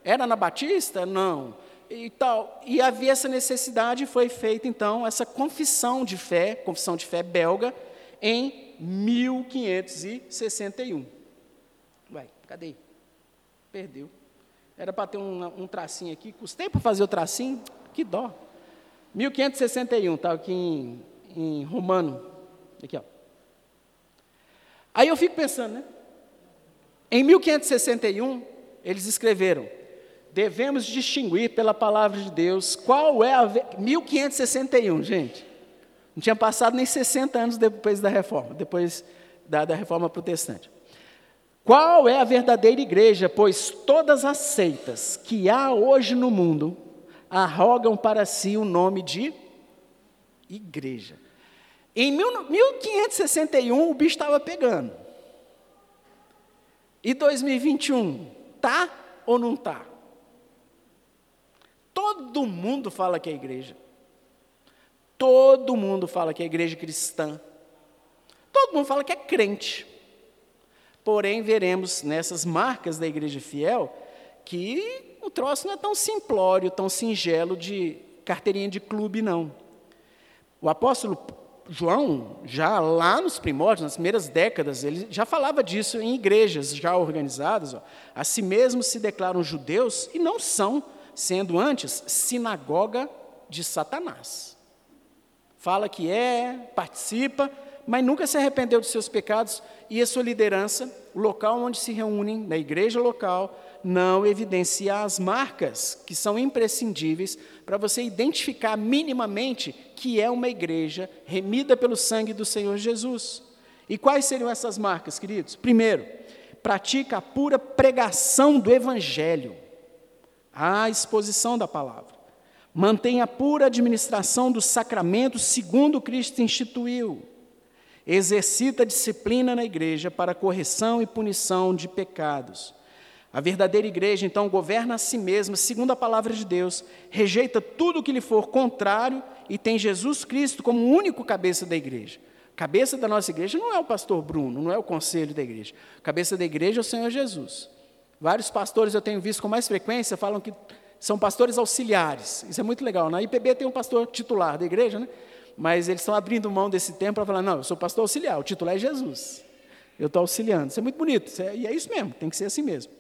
Era na Batista? Não e tal. E havia essa necessidade, foi feita então essa confissão de fé, confissão de fé belga, em 1561. Vai, cadê? Perdeu. Era para ter um, um, tracinho aqui, custei para fazer o tracinho, que dó. 1561, estava aqui em, em romano. Aqui, ó. Aí eu fico pensando, né? Em 1561, eles escreveram: devemos distinguir pela palavra de Deus qual é a. 1561, gente. Não tinha passado nem 60 anos depois da reforma, depois da, da reforma protestante. Qual é a verdadeira igreja? Pois todas as seitas que há hoje no mundo arrogam para si o nome de igreja. Em 1561 o bicho estava pegando. E 2021, tá ou não tá? Todo mundo fala que é igreja. Todo mundo fala que é igreja cristã. Todo mundo fala que é crente. Porém, veremos nessas marcas da igreja fiel que o troço não é tão simplório, tão singelo de carteirinha de clube, não. O apóstolo João, já lá nos primórdios, nas primeiras décadas, ele já falava disso em igrejas já organizadas. Ó. A si mesmos se declaram judeus e não são, sendo antes sinagoga de Satanás. Fala que é, participa, mas nunca se arrependeu de seus pecados e a sua liderança, o local onde se reúnem, na igreja local, não evidencia as marcas que são imprescindíveis para você identificar minimamente que é uma igreja remida pelo sangue do Senhor Jesus. E quais seriam essas marcas, queridos? Primeiro, pratica a pura pregação do Evangelho à exposição da palavra. Mantenha a pura administração dos sacramentos segundo Cristo instituiu. Exercita disciplina na igreja para correção e punição de pecados. A verdadeira igreja, então, governa a si mesma, segundo a palavra de Deus, rejeita tudo o que lhe for contrário e tem Jesus Cristo como único cabeça da igreja. Cabeça da nossa igreja não é o pastor Bruno, não é o conselho da igreja. Cabeça da igreja é o Senhor Jesus. Vários pastores eu tenho visto com mais frequência falam que são pastores auxiliares. Isso é muito legal. Na IPB tem um pastor titular da igreja, né? mas eles estão abrindo mão desse tempo para falar: não, eu sou pastor auxiliar, o titular é Jesus. Eu estou auxiliando. Isso é muito bonito. É, e é isso mesmo, tem que ser assim mesmo.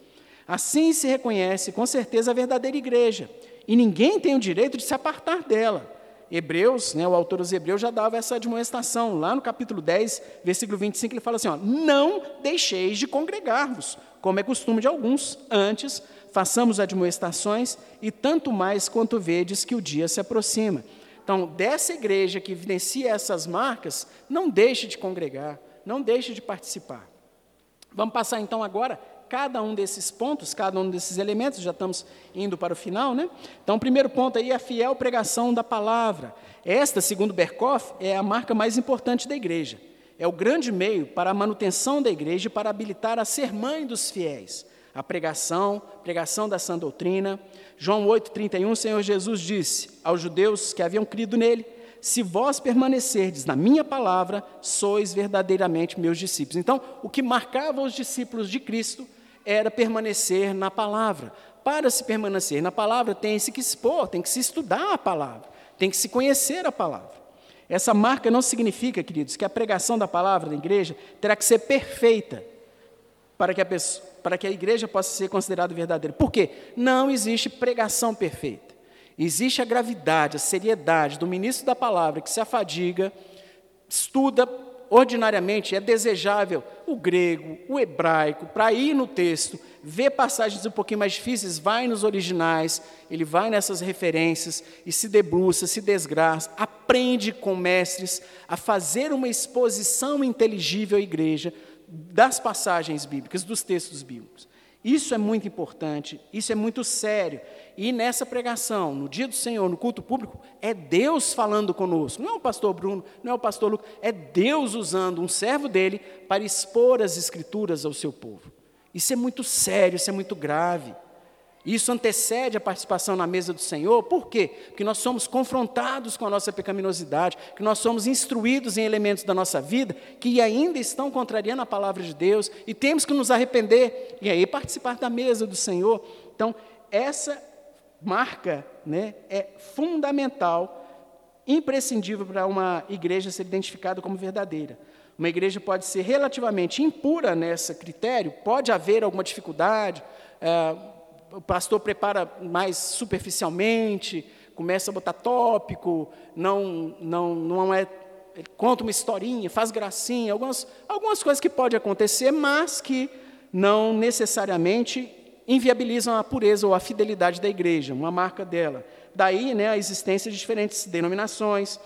Assim se reconhece com certeza a verdadeira igreja. E ninguém tem o direito de se apartar dela. Hebreus, né, o autor dos Hebreus já dava essa admoestação. Lá no capítulo 10, versículo 25, ele fala assim: ó, Não deixeis de congregar-vos, como é costume de alguns, antes façamos admoestações, e tanto mais quanto vedes que o dia se aproxima. Então, dessa igreja que evidencia essas marcas, não deixe de congregar, não deixe de participar. Vamos passar então agora cada um desses pontos, cada um desses elementos, já estamos indo para o final, né? Então, o primeiro ponto aí é a fiel pregação da palavra. Esta, segundo Berkoff, é a marca mais importante da igreja é o grande meio para a manutenção da igreja e para habilitar a ser mãe dos fiéis. A pregação, pregação da sã doutrina. João 8,31, o Senhor Jesus disse aos judeus que haviam crido nele: Se vós permanecerdes na minha palavra, sois verdadeiramente meus discípulos. Então, o que marcava os discípulos de Cristo era permanecer na palavra. Para se permanecer na palavra, tem -se que expor, tem que se estudar a palavra, tem que se conhecer a palavra. Essa marca não significa, queridos, que a pregação da palavra da igreja terá que ser perfeita para que a, pessoa, para que a igreja possa ser considerada verdadeira. Por quê? Não existe pregação perfeita. Existe a gravidade, a seriedade do ministro da palavra que se afadiga, estuda ordinariamente, é desejável o grego, o hebraico, para ir no texto, ver passagens um pouquinho mais difíceis, vai nos originais, ele vai nessas referências e se debruça, se desgraça, aprende com mestres a fazer uma exposição inteligível à igreja das passagens bíblicas, dos textos bíblicos. Isso é muito importante, isso é muito sério. E nessa pregação, no dia do Senhor, no culto público, é Deus falando conosco. Não é o pastor Bruno, não é o pastor Lucas, é Deus usando um servo dele para expor as escrituras ao seu povo. Isso é muito sério, isso é muito grave. Isso antecede a participação na mesa do Senhor, por quê? Porque nós somos confrontados com a nossa pecaminosidade, que nós somos instruídos em elementos da nossa vida que ainda estão contrariando a palavra de Deus e temos que nos arrepender e aí participar da mesa do Senhor. Então, essa marca né, é fundamental, imprescindível para uma igreja ser identificada como verdadeira. Uma igreja pode ser relativamente impura nesse critério, pode haver alguma dificuldade. É, o pastor prepara mais superficialmente, começa a botar tópico, não, não, não é, conta uma historinha, faz gracinha, algumas, algumas coisas que podem acontecer, mas que não necessariamente inviabilizam a pureza ou a fidelidade da igreja, uma marca dela. Daí né, a existência de diferentes denominações,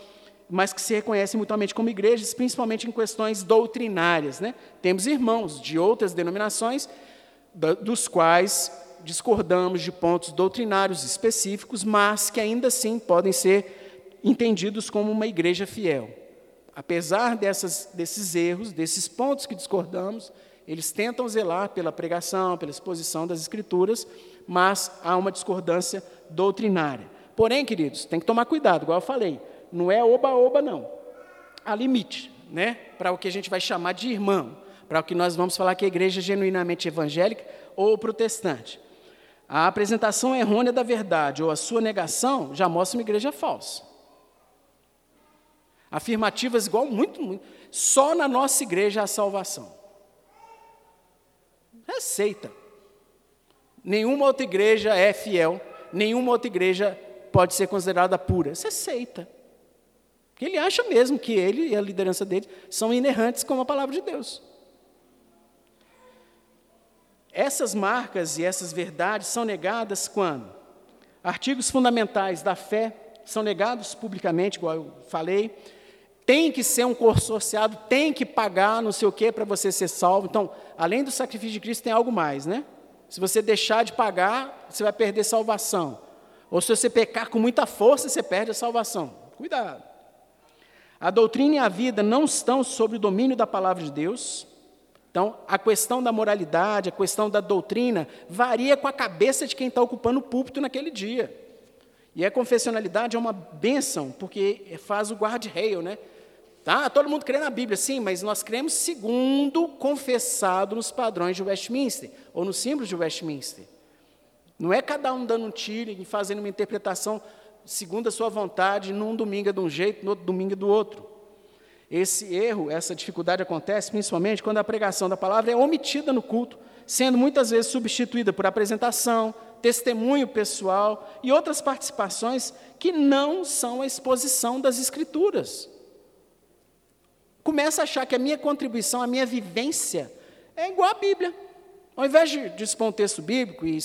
mas que se reconhecem mutuamente como igrejas, principalmente em questões doutrinárias. Né? Temos irmãos de outras denominações, dos quais discordamos de pontos doutrinários específicos, mas que ainda assim podem ser entendidos como uma igreja fiel. Apesar dessas, desses erros, desses pontos que discordamos, eles tentam zelar pela pregação, pela exposição das Escrituras, mas há uma discordância doutrinária. Porém, queridos, tem que tomar cuidado, igual eu falei, não é oba-oba, não. Há limite né, para o que a gente vai chamar de irmão, para o que nós vamos falar que é igreja genuinamente evangélica ou protestante. A apresentação errônea da verdade ou a sua negação já mostra uma igreja falsa. Afirmativas igual muito, muito. Só na nossa igreja há salvação. Receita. Nenhuma outra igreja é fiel, nenhuma outra igreja pode ser considerada pura. Isso é seita. Ele acha mesmo que ele e a liderança dele são inerrantes com a palavra de Deus. Essas marcas e essas verdades são negadas quando artigos fundamentais da fé são negados publicamente, igual eu falei. Tem que ser um consorciado, tem que pagar não sei o que para você ser salvo. Então, além do sacrifício de Cristo, tem algo mais, né? Se você deixar de pagar, você vai perder salvação. Ou se você pecar com muita força, você perde a salvação. Cuidado. A doutrina e a vida não estão sob o domínio da palavra de Deus, então, a questão da moralidade, a questão da doutrina, varia com a cabeça de quem está ocupando o púlpito naquele dia. E a confessionalidade é uma bênção, porque faz o guard-rail, né? Tá, todo mundo crê na Bíblia, sim, mas nós cremos segundo confessado nos padrões de Westminster, ou nos símbolos de Westminster. Não é cada um dando um tiro e fazendo uma interpretação segundo a sua vontade, num domingo é de um jeito, no outro domingo é do outro. Esse erro, essa dificuldade acontece principalmente quando a pregação da palavra é omitida no culto, sendo muitas vezes substituída por apresentação, testemunho pessoal e outras participações que não são a exposição das Escrituras. Começa a achar que a minha contribuição, a minha vivência é igual à Bíblia. Ao invés de, de expor um texto bíblico e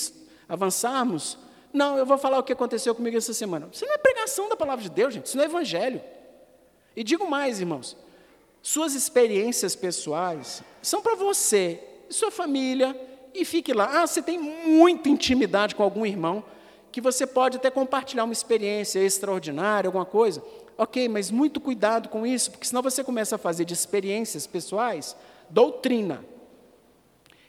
avançarmos, não, eu vou falar o que aconteceu comigo essa semana. Isso não é pregação da palavra de Deus, gente, isso não é evangelho. E digo mais, irmãos, suas experiências pessoais são para você e sua família, e fique lá. Ah, você tem muita intimidade com algum irmão, que você pode até compartilhar uma experiência extraordinária, alguma coisa. Ok, mas muito cuidado com isso, porque senão você começa a fazer de experiências pessoais doutrina.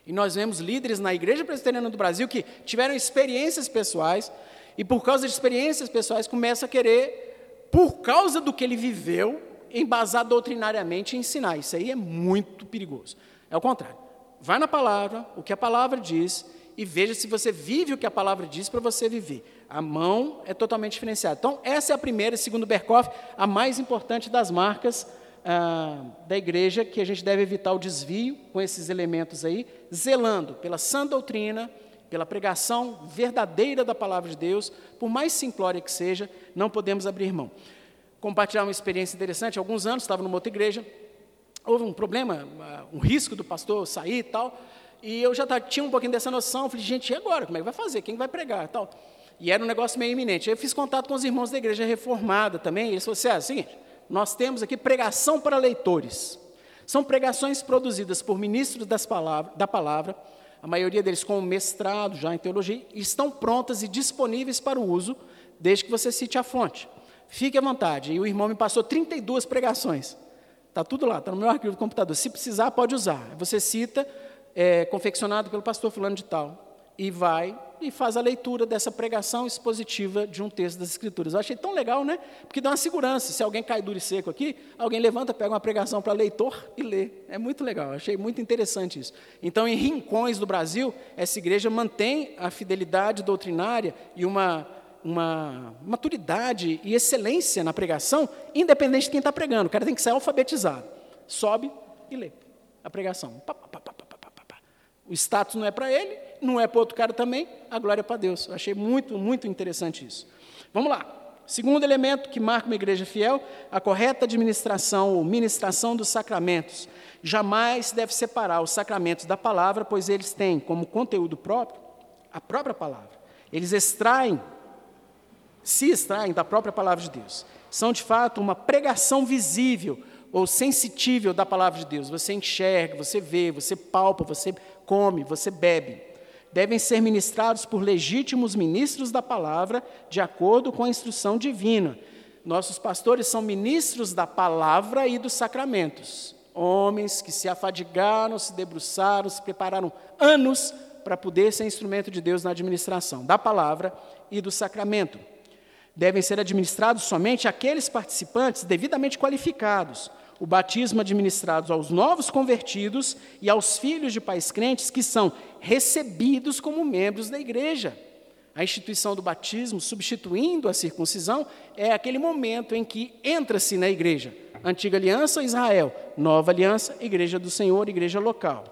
E nós vemos líderes na Igreja Presbiteriana do Brasil que tiveram experiências pessoais, e por causa de experiências pessoais começa a querer por causa do que ele viveu, embasar doutrinariamente e ensinar. Isso aí é muito perigoso. É o contrário. Vai na palavra, o que a palavra diz, e veja se você vive o que a palavra diz para você viver. A mão é totalmente diferenciada. Então, essa é a primeira, segundo Berkoff, a mais importante das marcas ah, da igreja, que a gente deve evitar o desvio com esses elementos aí, zelando pela sã doutrina, pela pregação verdadeira da palavra de Deus, por mais simplória que seja, não podemos abrir mão. Compartilhar uma experiência interessante, alguns anos estava numa outra igreja, houve um problema, ah, um risco do pastor sair e tal, e eu já tinha um pouquinho dessa noção, falei, gente, e agora? Como é que vai fazer? Quem vai pregar e tal? E era um negócio meio iminente. Eu fiz contato com os irmãos da igreja reformada também, e eles falaram assim, ah, seguinte, nós temos aqui pregação para leitores. São pregações produzidas por ministros palavra, da palavra, a maioria deles com mestrado já em teologia, e estão prontas e disponíveis para o uso, desde que você cite a fonte. Fique à vontade. E o irmão me passou 32 pregações. Está tudo lá, está no meu arquivo do computador. Se precisar, pode usar. Você cita, é, confeccionado pelo pastor fulano de tal, e vai e faz a leitura dessa pregação expositiva de um texto das Escrituras. Eu achei tão legal, né? Porque dá uma segurança. Se alguém cai duro e seco aqui, alguém levanta, pega uma pregação para leitor e lê. É muito legal, achei muito interessante isso. Então, em rincões do Brasil, essa igreja mantém a fidelidade doutrinária e uma, uma maturidade e excelência na pregação, independente de quem está pregando. O cara tem que ser alfabetizado. Sobe e lê a pregação. O status não é para ele, não é para outro cara também, a glória é para Deus. Eu achei muito, muito interessante isso. Vamos lá. Segundo elemento que marca uma igreja fiel, a correta administração ou ministração dos sacramentos. Jamais deve separar os sacramentos da palavra, pois eles têm como conteúdo próprio a própria palavra. Eles extraem, se extraem da própria palavra de Deus. São de fato uma pregação visível ou sensitível da palavra de Deus. Você enxerga, você vê, você palpa, você come, você bebe. Devem ser ministrados por legítimos ministros da palavra, de acordo com a instrução divina. Nossos pastores são ministros da palavra e dos sacramentos. Homens que se afadigaram, se debruçaram, se prepararam anos para poder ser instrumento de Deus na administração da palavra e do sacramento. Devem ser administrados somente aqueles participantes devidamente qualificados, o batismo administrado aos novos convertidos e aos filhos de pais crentes que são recebidos como membros da igreja. A instituição do batismo, substituindo a circuncisão, é aquele momento em que entra-se na igreja. Antiga aliança, Israel. Nova aliança, igreja do Senhor, igreja local.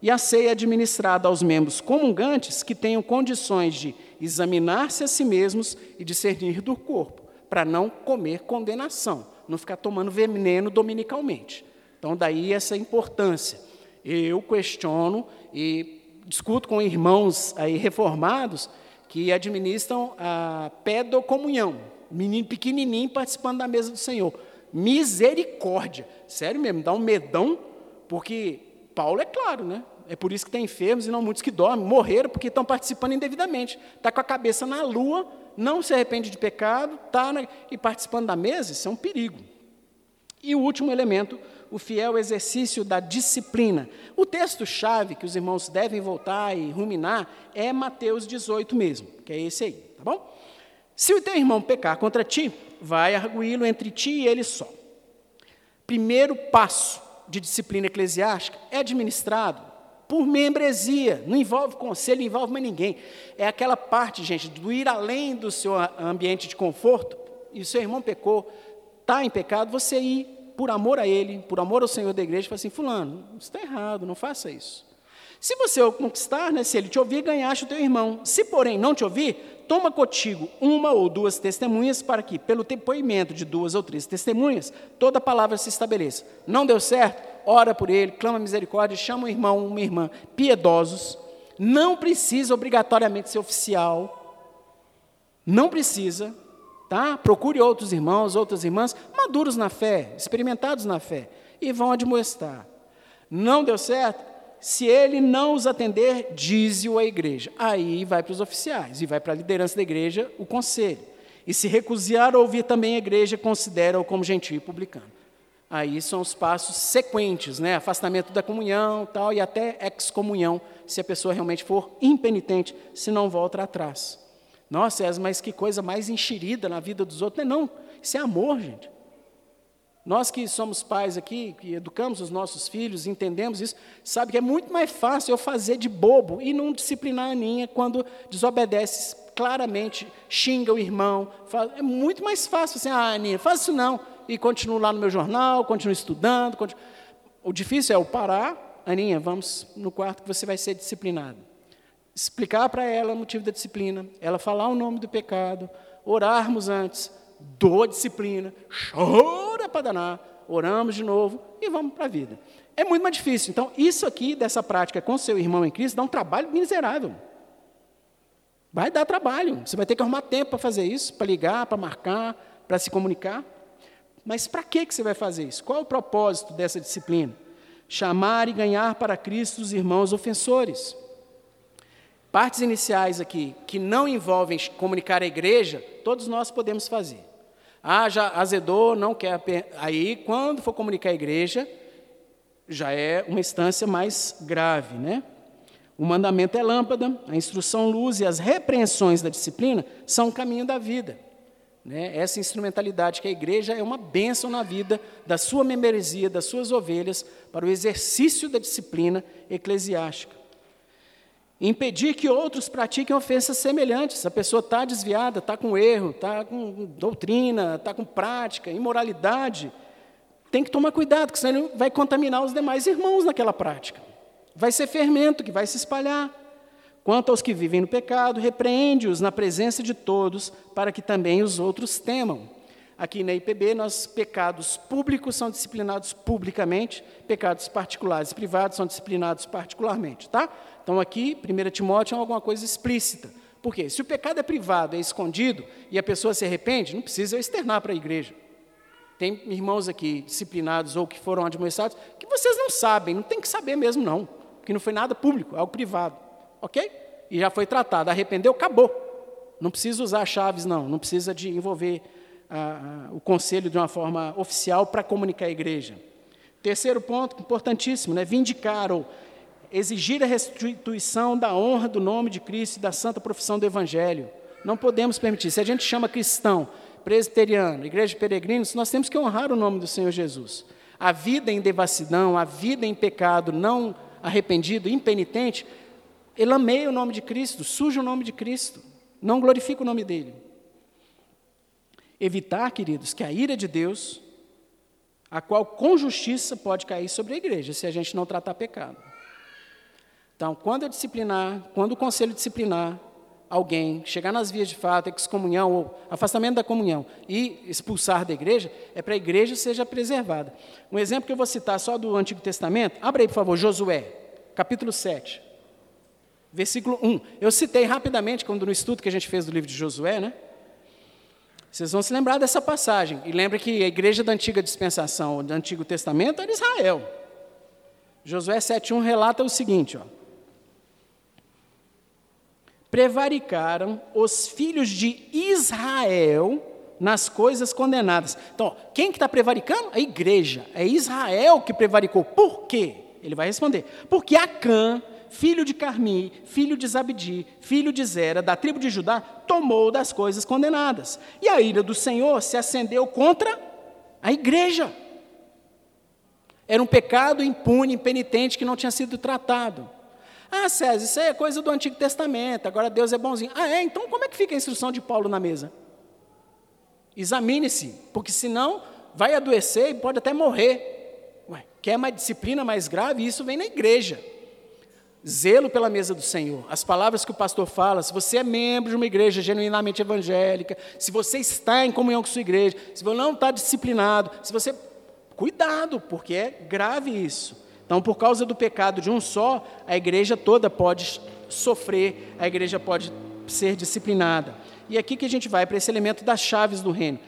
E a ceia é administrada aos membros comungantes que tenham condições de examinar-se a si mesmos e discernir do corpo, para não comer condenação não ficar tomando veneno dominicalmente. Então, daí essa importância. Eu questiono e discuto com irmãos aí reformados que administram a pedocomunhão, menino pequenininho participando da mesa do Senhor. Misericórdia. Sério mesmo, dá um medão, porque Paulo é claro, né? É por isso que tem enfermos e não muitos que dormem, morreram porque estão participando indevidamente. Está com a cabeça na lua, não se arrepende de pecado, está e participando da mesa, isso é um perigo. E o último elemento, o fiel exercício da disciplina. O texto-chave que os irmãos devem voltar e ruminar é Mateus 18 mesmo, que é esse aí, tá bom? Se o teu irmão pecar contra ti, vai arguí-lo entre ti e ele só. Primeiro passo de disciplina eclesiástica é administrado por membresia, não envolve conselho, não envolve mais ninguém. É aquela parte, gente, do ir além do seu ambiente de conforto, e o seu irmão pecou, está em pecado, você ir por amor a ele, por amor ao Senhor da igreja, e falar assim, fulano, isso está errado, não faça isso. Se você o conquistar, né, se ele te ouvir, ganhaste o teu irmão. Se, porém, não te ouvir, toma contigo uma ou duas testemunhas para que, pelo depoimento de duas ou três testemunhas, toda palavra se estabeleça. Não deu certo? Ora por ele, clama misericórdia, chama um irmão, uma irmã piedosos. Não precisa obrigatoriamente ser oficial. Não precisa, tá? Procure outros irmãos, outras irmãs, maduros na fé, experimentados na fé, e vão admoestar. Não deu certo? Se ele não os atender, dize-o à igreja. Aí vai para os oficiais e vai para a liderança da igreja, o conselho. E se recusar a ouvir também a igreja, considera-o como gentil e publicano. Aí são os passos sequentes, né? Afastamento da comunhão, tal, e até excomunhão, se a pessoa realmente for impenitente, se não volta atrás. Nossa, mas que coisa mais enxerida na vida dos outros. Não, é não. Isso é amor, gente. Nós que somos pais aqui, que educamos os nossos filhos, entendemos isso, sabe que é muito mais fácil eu fazer de bobo e não disciplinar a Aninha quando desobedece claramente, xinga o irmão. Fala, é muito mais fácil assim, ah, Aninha, faz isso não. E continuo lá no meu jornal, continuo estudando. Continuo... O difícil é eu parar, Aninha, vamos no quarto que você vai ser disciplinado. Explicar para ela o motivo da disciplina, ela falar o nome do pecado, orarmos antes, dou a disciplina, chora para danar, oramos de novo e vamos para a vida. É muito mais difícil. Então, isso aqui, dessa prática com seu irmão em Cristo, dá um trabalho miserável. Vai dar trabalho. Você vai ter que arrumar tempo para fazer isso, para ligar, para marcar, para se comunicar. Mas para que você vai fazer isso? Qual é o propósito dessa disciplina? Chamar e ganhar para Cristo os irmãos ofensores. Partes iniciais aqui que não envolvem comunicar a igreja, todos nós podemos fazer. Ah, já azedou, não quer. Aí, quando for comunicar a igreja, já é uma instância mais grave, né? O mandamento é lâmpada, a instrução luz e as repreensões da disciplina são o caminho da vida. Né? Essa instrumentalidade que a igreja é uma bênção na vida da sua membresia, das suas ovelhas, para o exercício da disciplina eclesiástica impedir que outros pratiquem ofensas semelhantes. A pessoa está desviada, está com erro, está com doutrina, está com prática, imoralidade. Tem que tomar cuidado, porque senão ele vai contaminar os demais irmãos naquela prática. Vai ser fermento que vai se espalhar. Quanto aos que vivem no pecado, repreende-os na presença de todos, para que também os outros temam. Aqui na IPB, nós pecados públicos são disciplinados publicamente, pecados particulares e privados são disciplinados particularmente, tá? Então aqui, 1 Timóteo é alguma coisa explícita. Por quê? Se o pecado é privado, é escondido, e a pessoa se arrepende, não precisa externar para a igreja. Tem irmãos aqui disciplinados ou que foram admoestados que vocês não sabem, não tem que saber mesmo não, porque não foi nada público, é algo privado, ok? E já foi tratado, arrependeu, acabou. Não precisa usar chaves não, não precisa de envolver ah, o conselho de uma forma oficial para comunicar à igreja. Terceiro ponto, importantíssimo, né? vindicar ou exigir a restituição da honra do nome de Cristo e da santa profissão do Evangelho. Não podemos permitir. Se a gente chama cristão, presbiteriano, igreja de peregrinos, nós temos que honrar o nome do Senhor Jesus. A vida em devassidão, a vida em pecado, não arrependido, impenitente, elameia o nome de Cristo, suja o nome de Cristo, não glorifica o nome dele. Evitar, queridos, que a ira de Deus, a qual com justiça pode cair sobre a igreja, se a gente não tratar pecado. Então, quando eu disciplinar, quando o conselho disciplinar alguém, chegar nas vias de fato, excomunhão ou afastamento da comunhão e expulsar da igreja, é para a igreja seja preservada. Um exemplo que eu vou citar só do Antigo Testamento, abre aí, por favor, Josué, capítulo 7, versículo 1. Eu citei rapidamente, quando no estudo que a gente fez do livro de Josué, né? Vocês vão se lembrar dessa passagem. E lembra que a igreja da antiga dispensação, do Antigo Testamento, era Israel. Josué 7,1 relata o seguinte: ó, prevaricaram os filhos de Israel nas coisas condenadas. Então, quem que está prevaricando? A igreja. É Israel que prevaricou. Por quê? Ele vai responder. Porque Acã, filho de Carmi, filho de Zabdi, filho de Zera, da tribo de Judá, tomou das coisas condenadas. E a ira do Senhor se acendeu contra a igreja. Era um pecado impune, impenitente, que não tinha sido tratado. Ah, César, isso aí é coisa do Antigo Testamento, agora Deus é bonzinho. Ah, é? Então como é que fica a instrução de Paulo na mesa? Examine-se, porque senão vai adoecer e pode até morrer. Ué, quer mais disciplina mais grave? Isso vem na igreja. Zelo pela mesa do Senhor. As palavras que o pastor fala, se você é membro de uma igreja genuinamente evangélica, se você está em comunhão com sua igreja, se você não está disciplinado, se você. Cuidado, porque é grave isso. Então, por causa do pecado de um só, a igreja toda pode sofrer, a igreja pode ser disciplinada. E aqui que a gente vai para esse elemento das chaves do reino.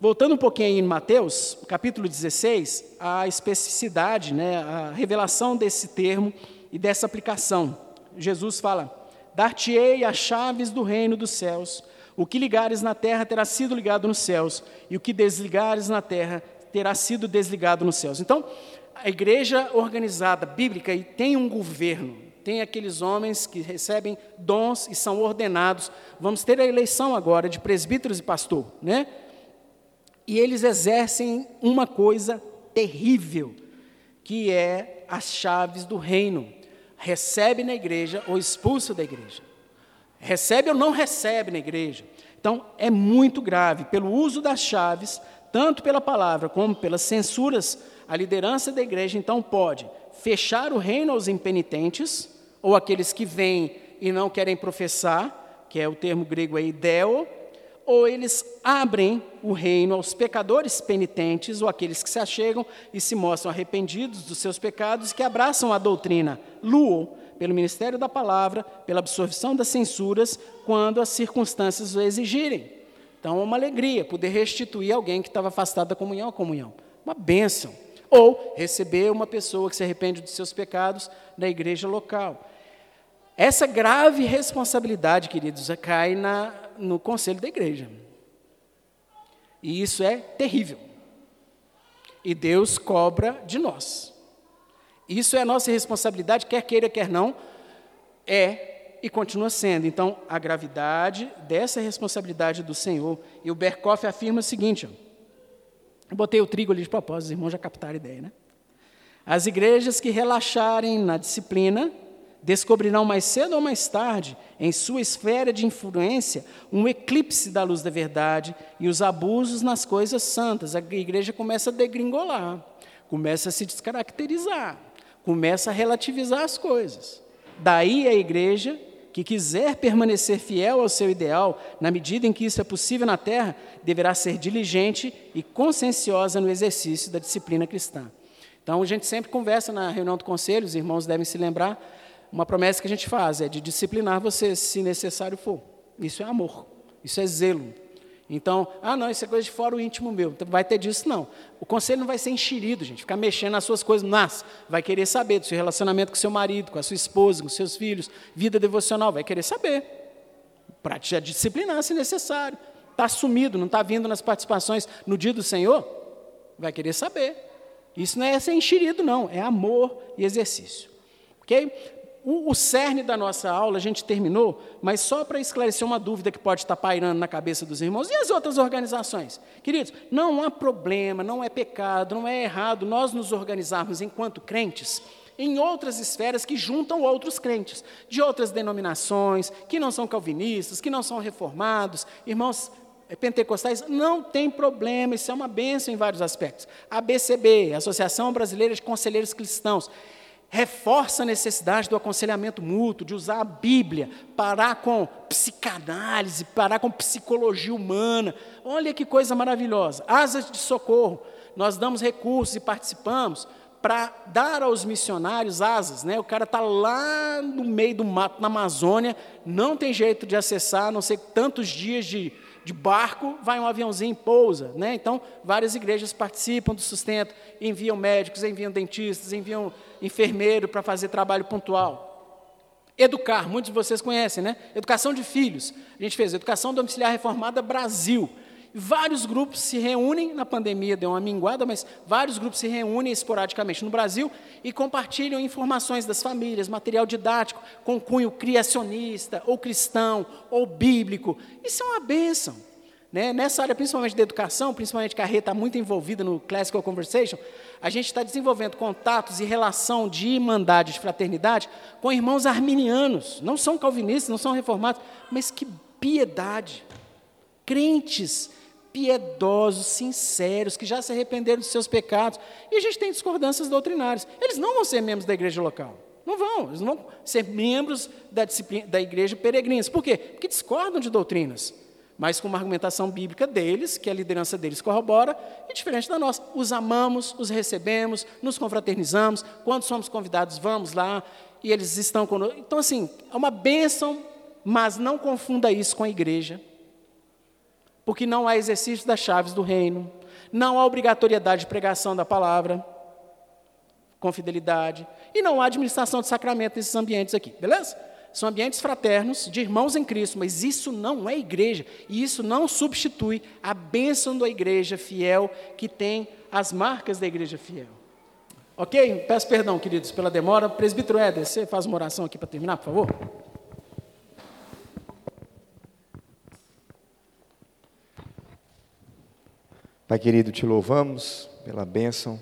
Voltando um pouquinho em Mateus, capítulo 16, a especificidade, né, a revelação desse termo e dessa aplicação. Jesus fala: Dar-te-ei as chaves do reino dos céus. O que ligares na terra terá sido ligado nos céus, e o que desligares na terra terá sido desligado nos céus. Então, a igreja organizada bíblica e tem um governo, tem aqueles homens que recebem dons e são ordenados. Vamos ter a eleição agora de presbíteros e pastor, né? E eles exercem uma coisa terrível, que é as chaves do reino. Recebe na igreja ou expulsa da igreja. Recebe ou não recebe na igreja. Então, é muito grave. Pelo uso das chaves, tanto pela palavra como pelas censuras, a liderança da igreja, então, pode fechar o reino aos impenitentes, ou aqueles que vêm e não querem professar, que é o termo grego aí, deo, ou eles abrem o reino aos pecadores penitentes, ou aqueles que se achegam e se mostram arrependidos dos seus pecados, que abraçam a doutrina luo, pelo ministério da palavra, pela absorção das censuras, quando as circunstâncias o exigirem. Então é uma alegria poder restituir alguém que estava afastado da comunhão à comunhão. Uma bênção. Ou receber uma pessoa que se arrepende dos seus pecados na igreja local. Essa grave responsabilidade, queridos, cai na, no conselho da igreja. E isso é terrível. E Deus cobra de nós. Isso é a nossa responsabilidade, quer queira, quer não, é e continua sendo. Então, a gravidade dessa responsabilidade do Senhor. E o Berkoff afirma o seguinte: ó, eu botei o trigo ali de propósito, os irmãos já captaram a ideia, né? As igrejas que relaxarem na disciplina descobrirão mais cedo ou mais tarde, em sua esfera de influência, um eclipse da luz da verdade e os abusos nas coisas santas. A igreja começa a degringolar, começa a se descaracterizar começa a relativizar as coisas. Daí a igreja que quiser permanecer fiel ao seu ideal, na medida em que isso é possível na terra, deverá ser diligente e conscienciosa no exercício da disciplina cristã. Então, a gente sempre conversa na reunião do conselho, os irmãos devem se lembrar, uma promessa que a gente faz é de disciplinar você se necessário for. Isso é amor, isso é zelo, então, ah, não, isso é coisa de fora o íntimo meu. Então, vai ter disso, não. O conselho não vai ser enxerido, gente. Ficar mexendo nas suas coisas, mas vai querer saber do seu relacionamento com seu marido, com a sua esposa, com seus filhos, vida devocional, vai querer saber. Para te disciplinar, se necessário. Está sumido, não está vindo nas participações no dia do Senhor? Vai querer saber. Isso não é ser enxerido, não. É amor e exercício. Ok? O, o cerne da nossa aula a gente terminou, mas só para esclarecer uma dúvida que pode estar pairando na cabeça dos irmãos. E as outras organizações? Queridos, não há problema, não é pecado, não é errado nós nos organizarmos enquanto crentes em outras esferas que juntam outros crentes, de outras denominações, que não são calvinistas, que não são reformados. Irmãos, é, pentecostais, não tem problema, isso é uma bênção em vários aspectos. A BCB, Associação Brasileira de Conselheiros Cristãos, reforça a necessidade do aconselhamento mútuo, de usar a Bíblia, parar com psicanálise, parar com psicologia humana. Olha que coisa maravilhosa. Asas de socorro. Nós damos recursos e participamos para dar aos missionários asas, né? O cara está lá no meio do mato, na Amazônia, não tem jeito de acessar, não sei tantos dias de, de barco, vai um aviãozinho pousa. Né? Então, várias igrejas participam do sustento, enviam médicos, enviam dentistas, enviam enfermeiro para fazer trabalho pontual. Educar, muitos de vocês conhecem, né? Educação de filhos. A gente fez Educação Domiciliar Reformada Brasil. Vários grupos se reúnem, na pandemia deu uma minguada, mas vários grupos se reúnem esporadicamente no Brasil e compartilham informações das famílias, material didático com cunho criacionista, ou cristão, ou bíblico. Isso é uma bênção. Né? Nessa área, principalmente da educação, principalmente que a Rê está muito envolvida no Classical Conversation, a gente está desenvolvendo contatos e relação de irmandade, de fraternidade, com irmãos arminianos. Não são calvinistas, não são reformados, mas que piedade. Crentes piedosos, sinceros, que já se arrependeram dos seus pecados. E a gente tem discordâncias doutrinárias. Eles não vão ser membros da igreja local. Não vão, eles não vão ser membros da, da igreja peregrinos. Por quê? Porque discordam de doutrinas mas com uma argumentação bíblica deles, que a liderança deles corrobora, e diferente da nossa. Os amamos, os recebemos, nos confraternizamos, quando somos convidados, vamos lá, e eles estão conosco. Então, assim, é uma bênção, mas não confunda isso com a igreja, porque não há exercício das chaves do reino, não há obrigatoriedade de pregação da palavra, com fidelidade, e não há administração de sacramento nesses ambientes aqui, beleza? são ambientes fraternos, de irmãos em Cristo, mas isso não é igreja, e isso não substitui a bênção da igreja fiel, que tem as marcas da igreja fiel. Ok? Peço perdão, queridos, pela demora. Presbítero Éder, você faz uma oração aqui para terminar, por favor? Pai querido, te louvamos pela bênção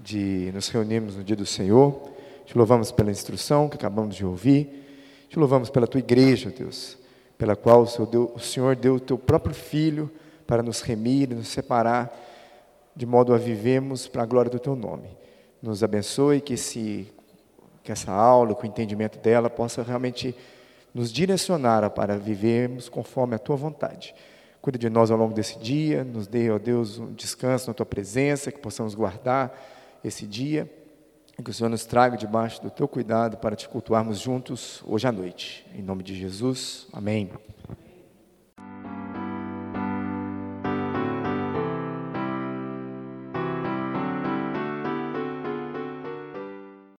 de nos reunirmos no dia do Senhor. Te louvamos pela instrução que acabamos de ouvir. Te louvamos pela tua igreja, Deus, pela qual o Senhor deu o, teu próprio Filho para nos remir, nos separar, de modo a vivemos para a glória do teu nome. Nos abençoe que, esse, que essa aula, com o entendimento dela, possa realmente nos direcionar para vivermos conforme a tua vontade. Cuida de nós ao longo desse dia, nos dê, ó Deus, um descanso na tua presença, que possamos guardar esse dia e que o Senhor nos traga debaixo do teu cuidado para te cultuarmos juntos hoje à noite. Em nome de Jesus, amém.